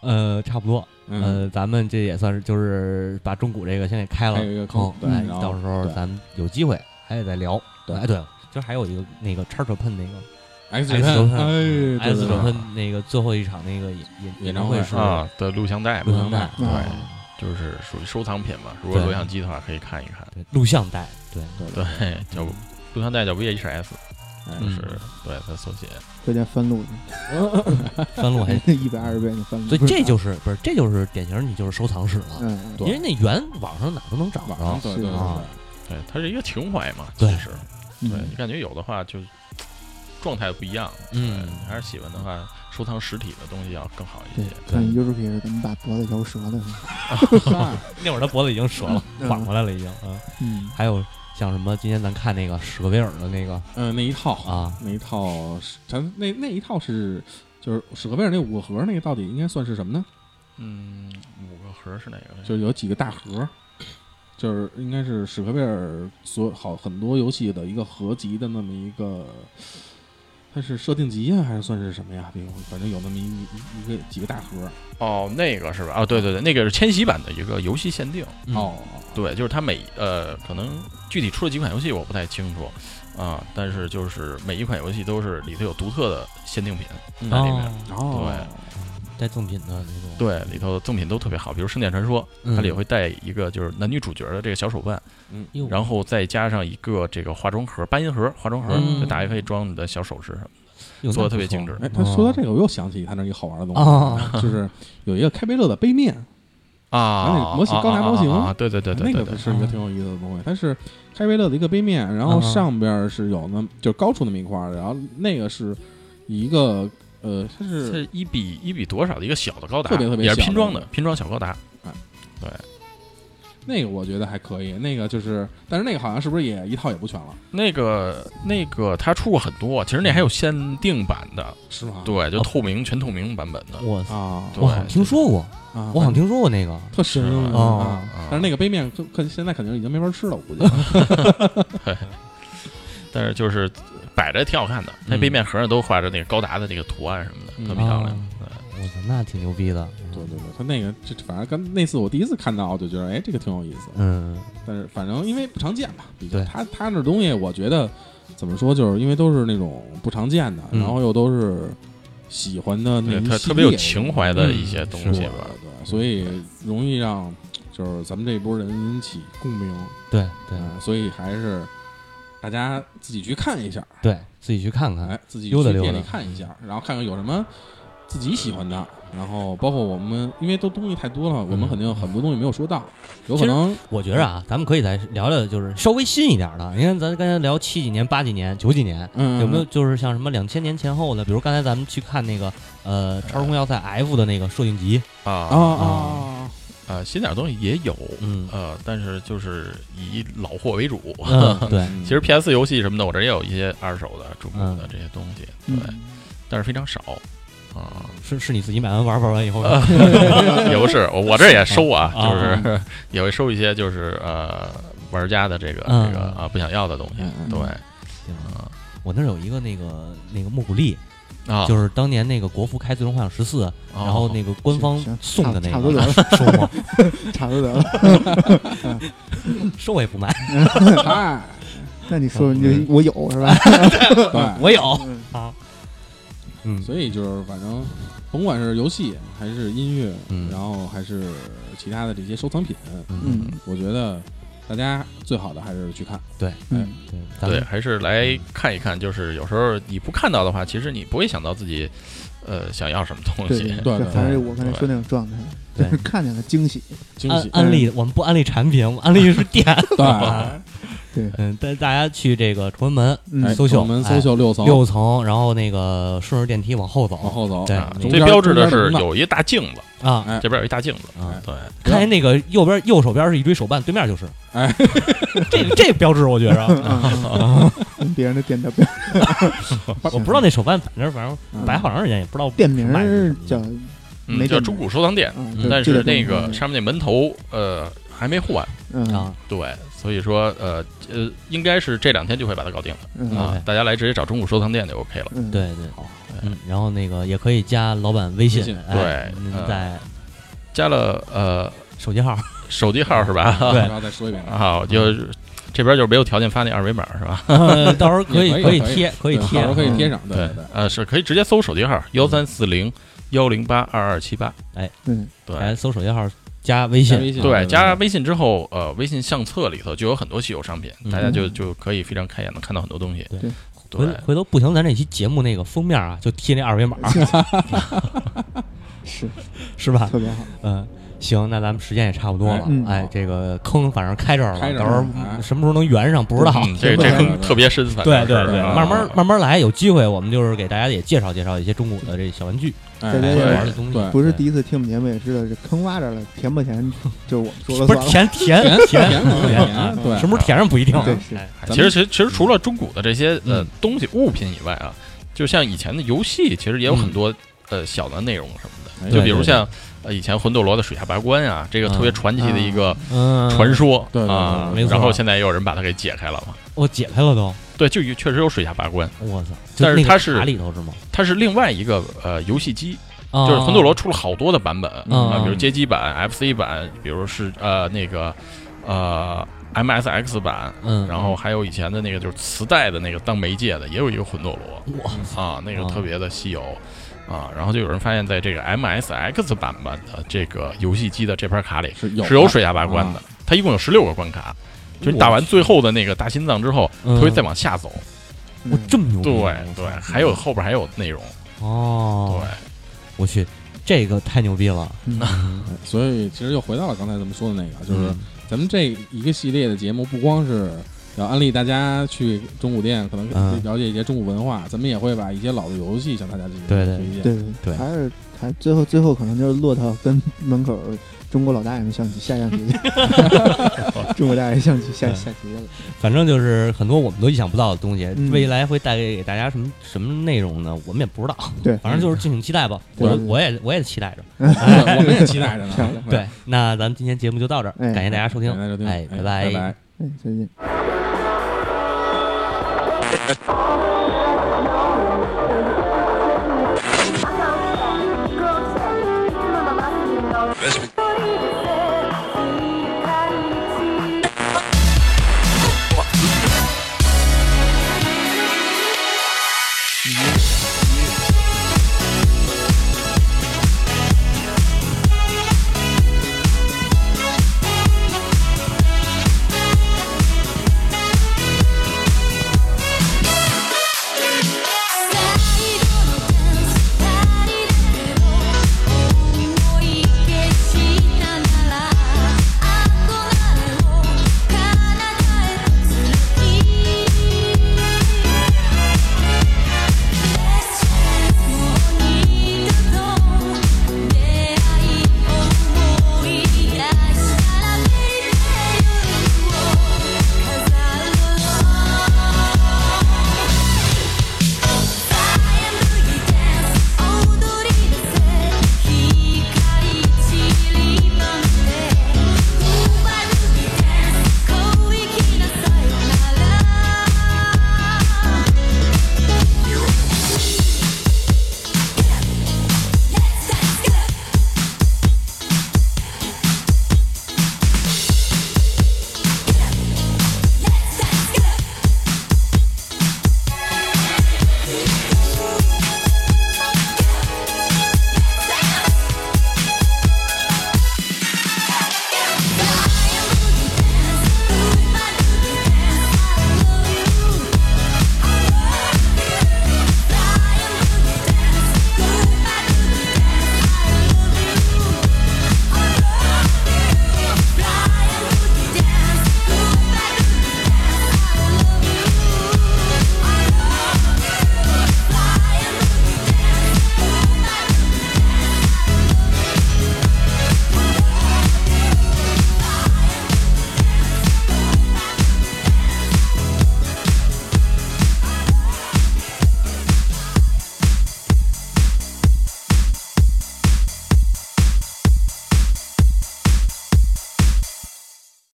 呃，差不多，嗯，呃，咱们这也算是就是把中古这个先给开了，还有一个坑哦，对哎然后到时候咱们有机会还得再聊。对哎，对了，就是还有一个那个叉车喷那个轴喷，哎，对 S 对对轴喷那个最后一场那个演演演唱会是啊的录像带，录像带，对对就是属于收藏品嘛。如果对录像机的话，可以看一看。对，录像带，对，对对，叫录像带叫 VHS，就是对它缩写。回家翻录翻 [laughs] 录 [laughs] 还，去，一百二十遍的翻录。所以这就是不是这就是典型，你就是收藏史了，嗯，对因为那原网上哪都能找网上着，对对对啊对对，它是一个情怀嘛，对其实嗯对你感觉有的话就状态不一样。嗯你还是喜欢的话，收藏实体的东西要更好一些。，看 YouTube 怎么把脖子摇折的。[laughs] [laughs] 那会儿他脖子已经折了，嗯缓过来了已经啊。嗯，还有像什么今天咱看那个史克威尔的那个嗯，那一套啊，那一套是咱那那一套是就是史克威尔那五个盒，那个到底应该算是什么呢？嗯，五个盒是哪个？就有几个大盒，就是应该是史克威尔所好很多游戏的一个合集的那么一个，它是设定集呀，还是算是什么呀？反正有那么一一一个几个大盒。哦，那个是吧？哦，对对对，那个是千禧版的一个游戏限定。嗯哦，对，就是它每呃，可能具体出了几款游戏我不太清楚啊，但是就是每一款游戏都是里头有独特的限定品嗯在里面。哦，带赠品的那种，对，里头赠品都特别好，比如《圣剑传说》，嗯它里会带一个就是男女主角的这个小手办，哟然后再加上一个这个化妆盒、八音盒、化妆盒，嗯就打开可以装你的小首饰什么的。做得那不错特别精致哎，他说到这个，我又想起他那一个好玩的东西，啊，就是有一个开杯乐的杯面，啊那个模型高达模型啊，对对对对那对对，个是一个挺有意思的东西。它是开杯乐的一个杯面，然后啊上边是有那就高出那么一块儿，然后那个是一个呃，它是是一比一比多少的一个小的高达，特别特别也是小拼装的拼装小高达。对那个我觉得还可以，那个就是，但是那个好像是不是也一套也不全了，那个那个它出过很多，其实那还有限定版的，是吗？对，就透明全透明版本的。我啊，我好像听说过，啊，我好像听说过那个，特神啊啊但是那个杯面可可现在肯定已经没法吃了，我估计。[laughs] 但是就是摆着挺好看的，那嗯。杯面盒上都画着那个高达的那个图案什么的，嗯特别漂亮。对我操，那挺牛逼的，对对对，他那个这反正跟那次我第一次看到，就觉得哎，这个挺有意思。嗯，但是反正因为不常见嘛，比较对。他他那东西，我觉得怎么说，就是因为都是那种不常见的，嗯。然后又都是喜欢的那特特别有情怀的嗯一些东西吧。对，所以容易让就是咱们这一波人引起共鸣，对对。嗯，所以还是大家自己去看一下，对，自己去看看，哎，自己去店里看一下，然后看看有什么自己喜欢的，然后包括我们，因为都东西太多了，我们嗯肯定很多东西没有说到，有可能我觉着啊，咱们可以再聊聊，就是稍微新一点的。你看，咱刚才聊七几年、八几年、九几年，嗯有没有就是像什么两千年前后的？比如刚才咱们去看那个呃《超时空要塞 F》的那个设定集，啊。啊啊啊，新点儿东西也有，嗯呃，但是就是以老货为主。嗯，[laughs] 对，嗯其实 PS 游戏什么的，我这也有一些二手的、中古的嗯这些东西，对，嗯，但是非常少啊。是是你自己买完玩玩完以后，[laughs] 也不是，我我这也收啊，啊就是也会收一些，就是呃玩家的这个嗯这个啊不想要的东西嗯，嗯对行我那儿有一个那个那个木古力，啊，就是当年那个国服开《最终幻想十四》，然然后那个官方送的那差不多个收吗？差不多得了。收 [laughs] [laughs] 我也不卖，[laughs] 嗨，那你说你我有是吧？对，我有。嗯。啊。嗯，所以就是反正甭管是游戏还是音乐，嗯。然后还是其他的这些收藏品，嗯。我觉得大家最好的还是去看。对嗯，对，对，还是来看一看，就是有时候你不看到的话，其实你不会想到自己呃想要什么东西对还是 [laughs] 我刚才说那种状态，就对是 [laughs] 看见了惊喜。惊喜，安利，我们不安利产品，我们安利是店。对，对，嗯，带大家去这个崇文门搜秀我们哎搜秀六层，六层，然后那个顺着电梯往后走，往后走，对最标志的是有一大镜子，啊哎这边有一大镜子，啊，对，看见那个右边右手边是一堆手办，对面就是，哎，[laughs] 这这标志我觉着，嗯。跟 [laughs] 别人的店的标我不知道那手办反正，反正嗯摆好长时间也不知道店名叫嗯，叫中古收藏店，但是那个上面那门头呃还没换，嗯啊，对，所以说呃呃应该是这两天就会把它搞定了。嗯啊大家来直接找中古收藏店就 OK 了。嗯，对对，好，嗯，然后那个也可以加老板微信微信，哎对呃您在加了呃手机号，手机号是吧？对然后再说一遍，[laughs] 啊，就是这边就是没有条件发那二维码是吧？呃 [laughs] 到时候可以 [laughs] 可以贴，可以贴到时候可以嗯贴上，对对对。呃，是可以直接搜手机号幺三四零幺零八二二七八，哎嗯。对。来搜手机号加微信，微信。对，加微信之后，呃，微信相册里头就有很多稀有商品，嗯。大家就就可以非常开眼的看到很多东西。对。对。回头不行，咱这期节目那个封面啊，就贴那二维码，[laughs] [laughs] 是。是吧？特别好。嗯，行，那咱们时间也差不多了。嗯。哎，这个坑反正开这儿了，开这儿到时候哎。什么时候能圆上不知道。嗯，这这坑 [laughs] 特别深，对对对，啊慢慢慢慢来，有机会我们就是给大家也介绍介绍一些中古的这小玩具，哎对对好对玩的东西。不是第一次听我们节目也知道，这坑挖着了，填不填就是我们说了不是填填。填填甜填甜甜啊对什么时候填上不一定。对其实其实其实除了中古的这些呃嗯东西物品以外啊，就像以前的游戏，其实也有很多呃小的内容什么哎的，就比如像呃以前魂斗罗的水下拔关啊，这个特别传奇的一个嗯，传说啊，没错然后现在也有人把它给解开了嘛。我解开了都，对，就有确实有水下拔关，我操！但是它是卡里头是吗？它是另外一个呃游戏机，就就是魂斗罗出了好多的版本嗯啊，比如街机版、FC 版，比如是呃那个呃 MSX 版，嗯，然后还有以前的那个就是磁带的那个当媒介的，也有一个魂斗罗哇，啊，那个啊特别的稀有啊。然后就有人发现，在这个 MSX 版本的这个游戏机的这盘卡里是有水下拔关的啊，它一共有十六个关卡，就是你打完最后的那个大心脏之后，嗯。它会再往下走。嗯。我这么牛。逼，对对，还有后边还有内容，哦，对，我去，这个太牛逼了，[laughs] 所以其实又回到了刚才咱们说的那个，就是嗯。咱们这一个系列的节目，不光是要安利大家去中古店，可能嗯了解一些中古文化，咱们也会把一些老的游戏向大家进行对对推荐。对对还是还最后最后可能就是落到跟门口中国老大爷们象棋下象棋去，中国大爷象棋下对下棋去了。反正就是很多我们都意想不到的东西，嗯未来会带给大家什么什么内容呢？我们也不知道，对，反正就是敬请期待吧。对对我我也我也期待着。哎 [laughs] 我们也期待着呢。漂亮 [laughs] 对，那咱们今天节目就到这儿，哎感谢大家收听感谢收听，哎，哎拜拜拜。哎，再见。[laughs]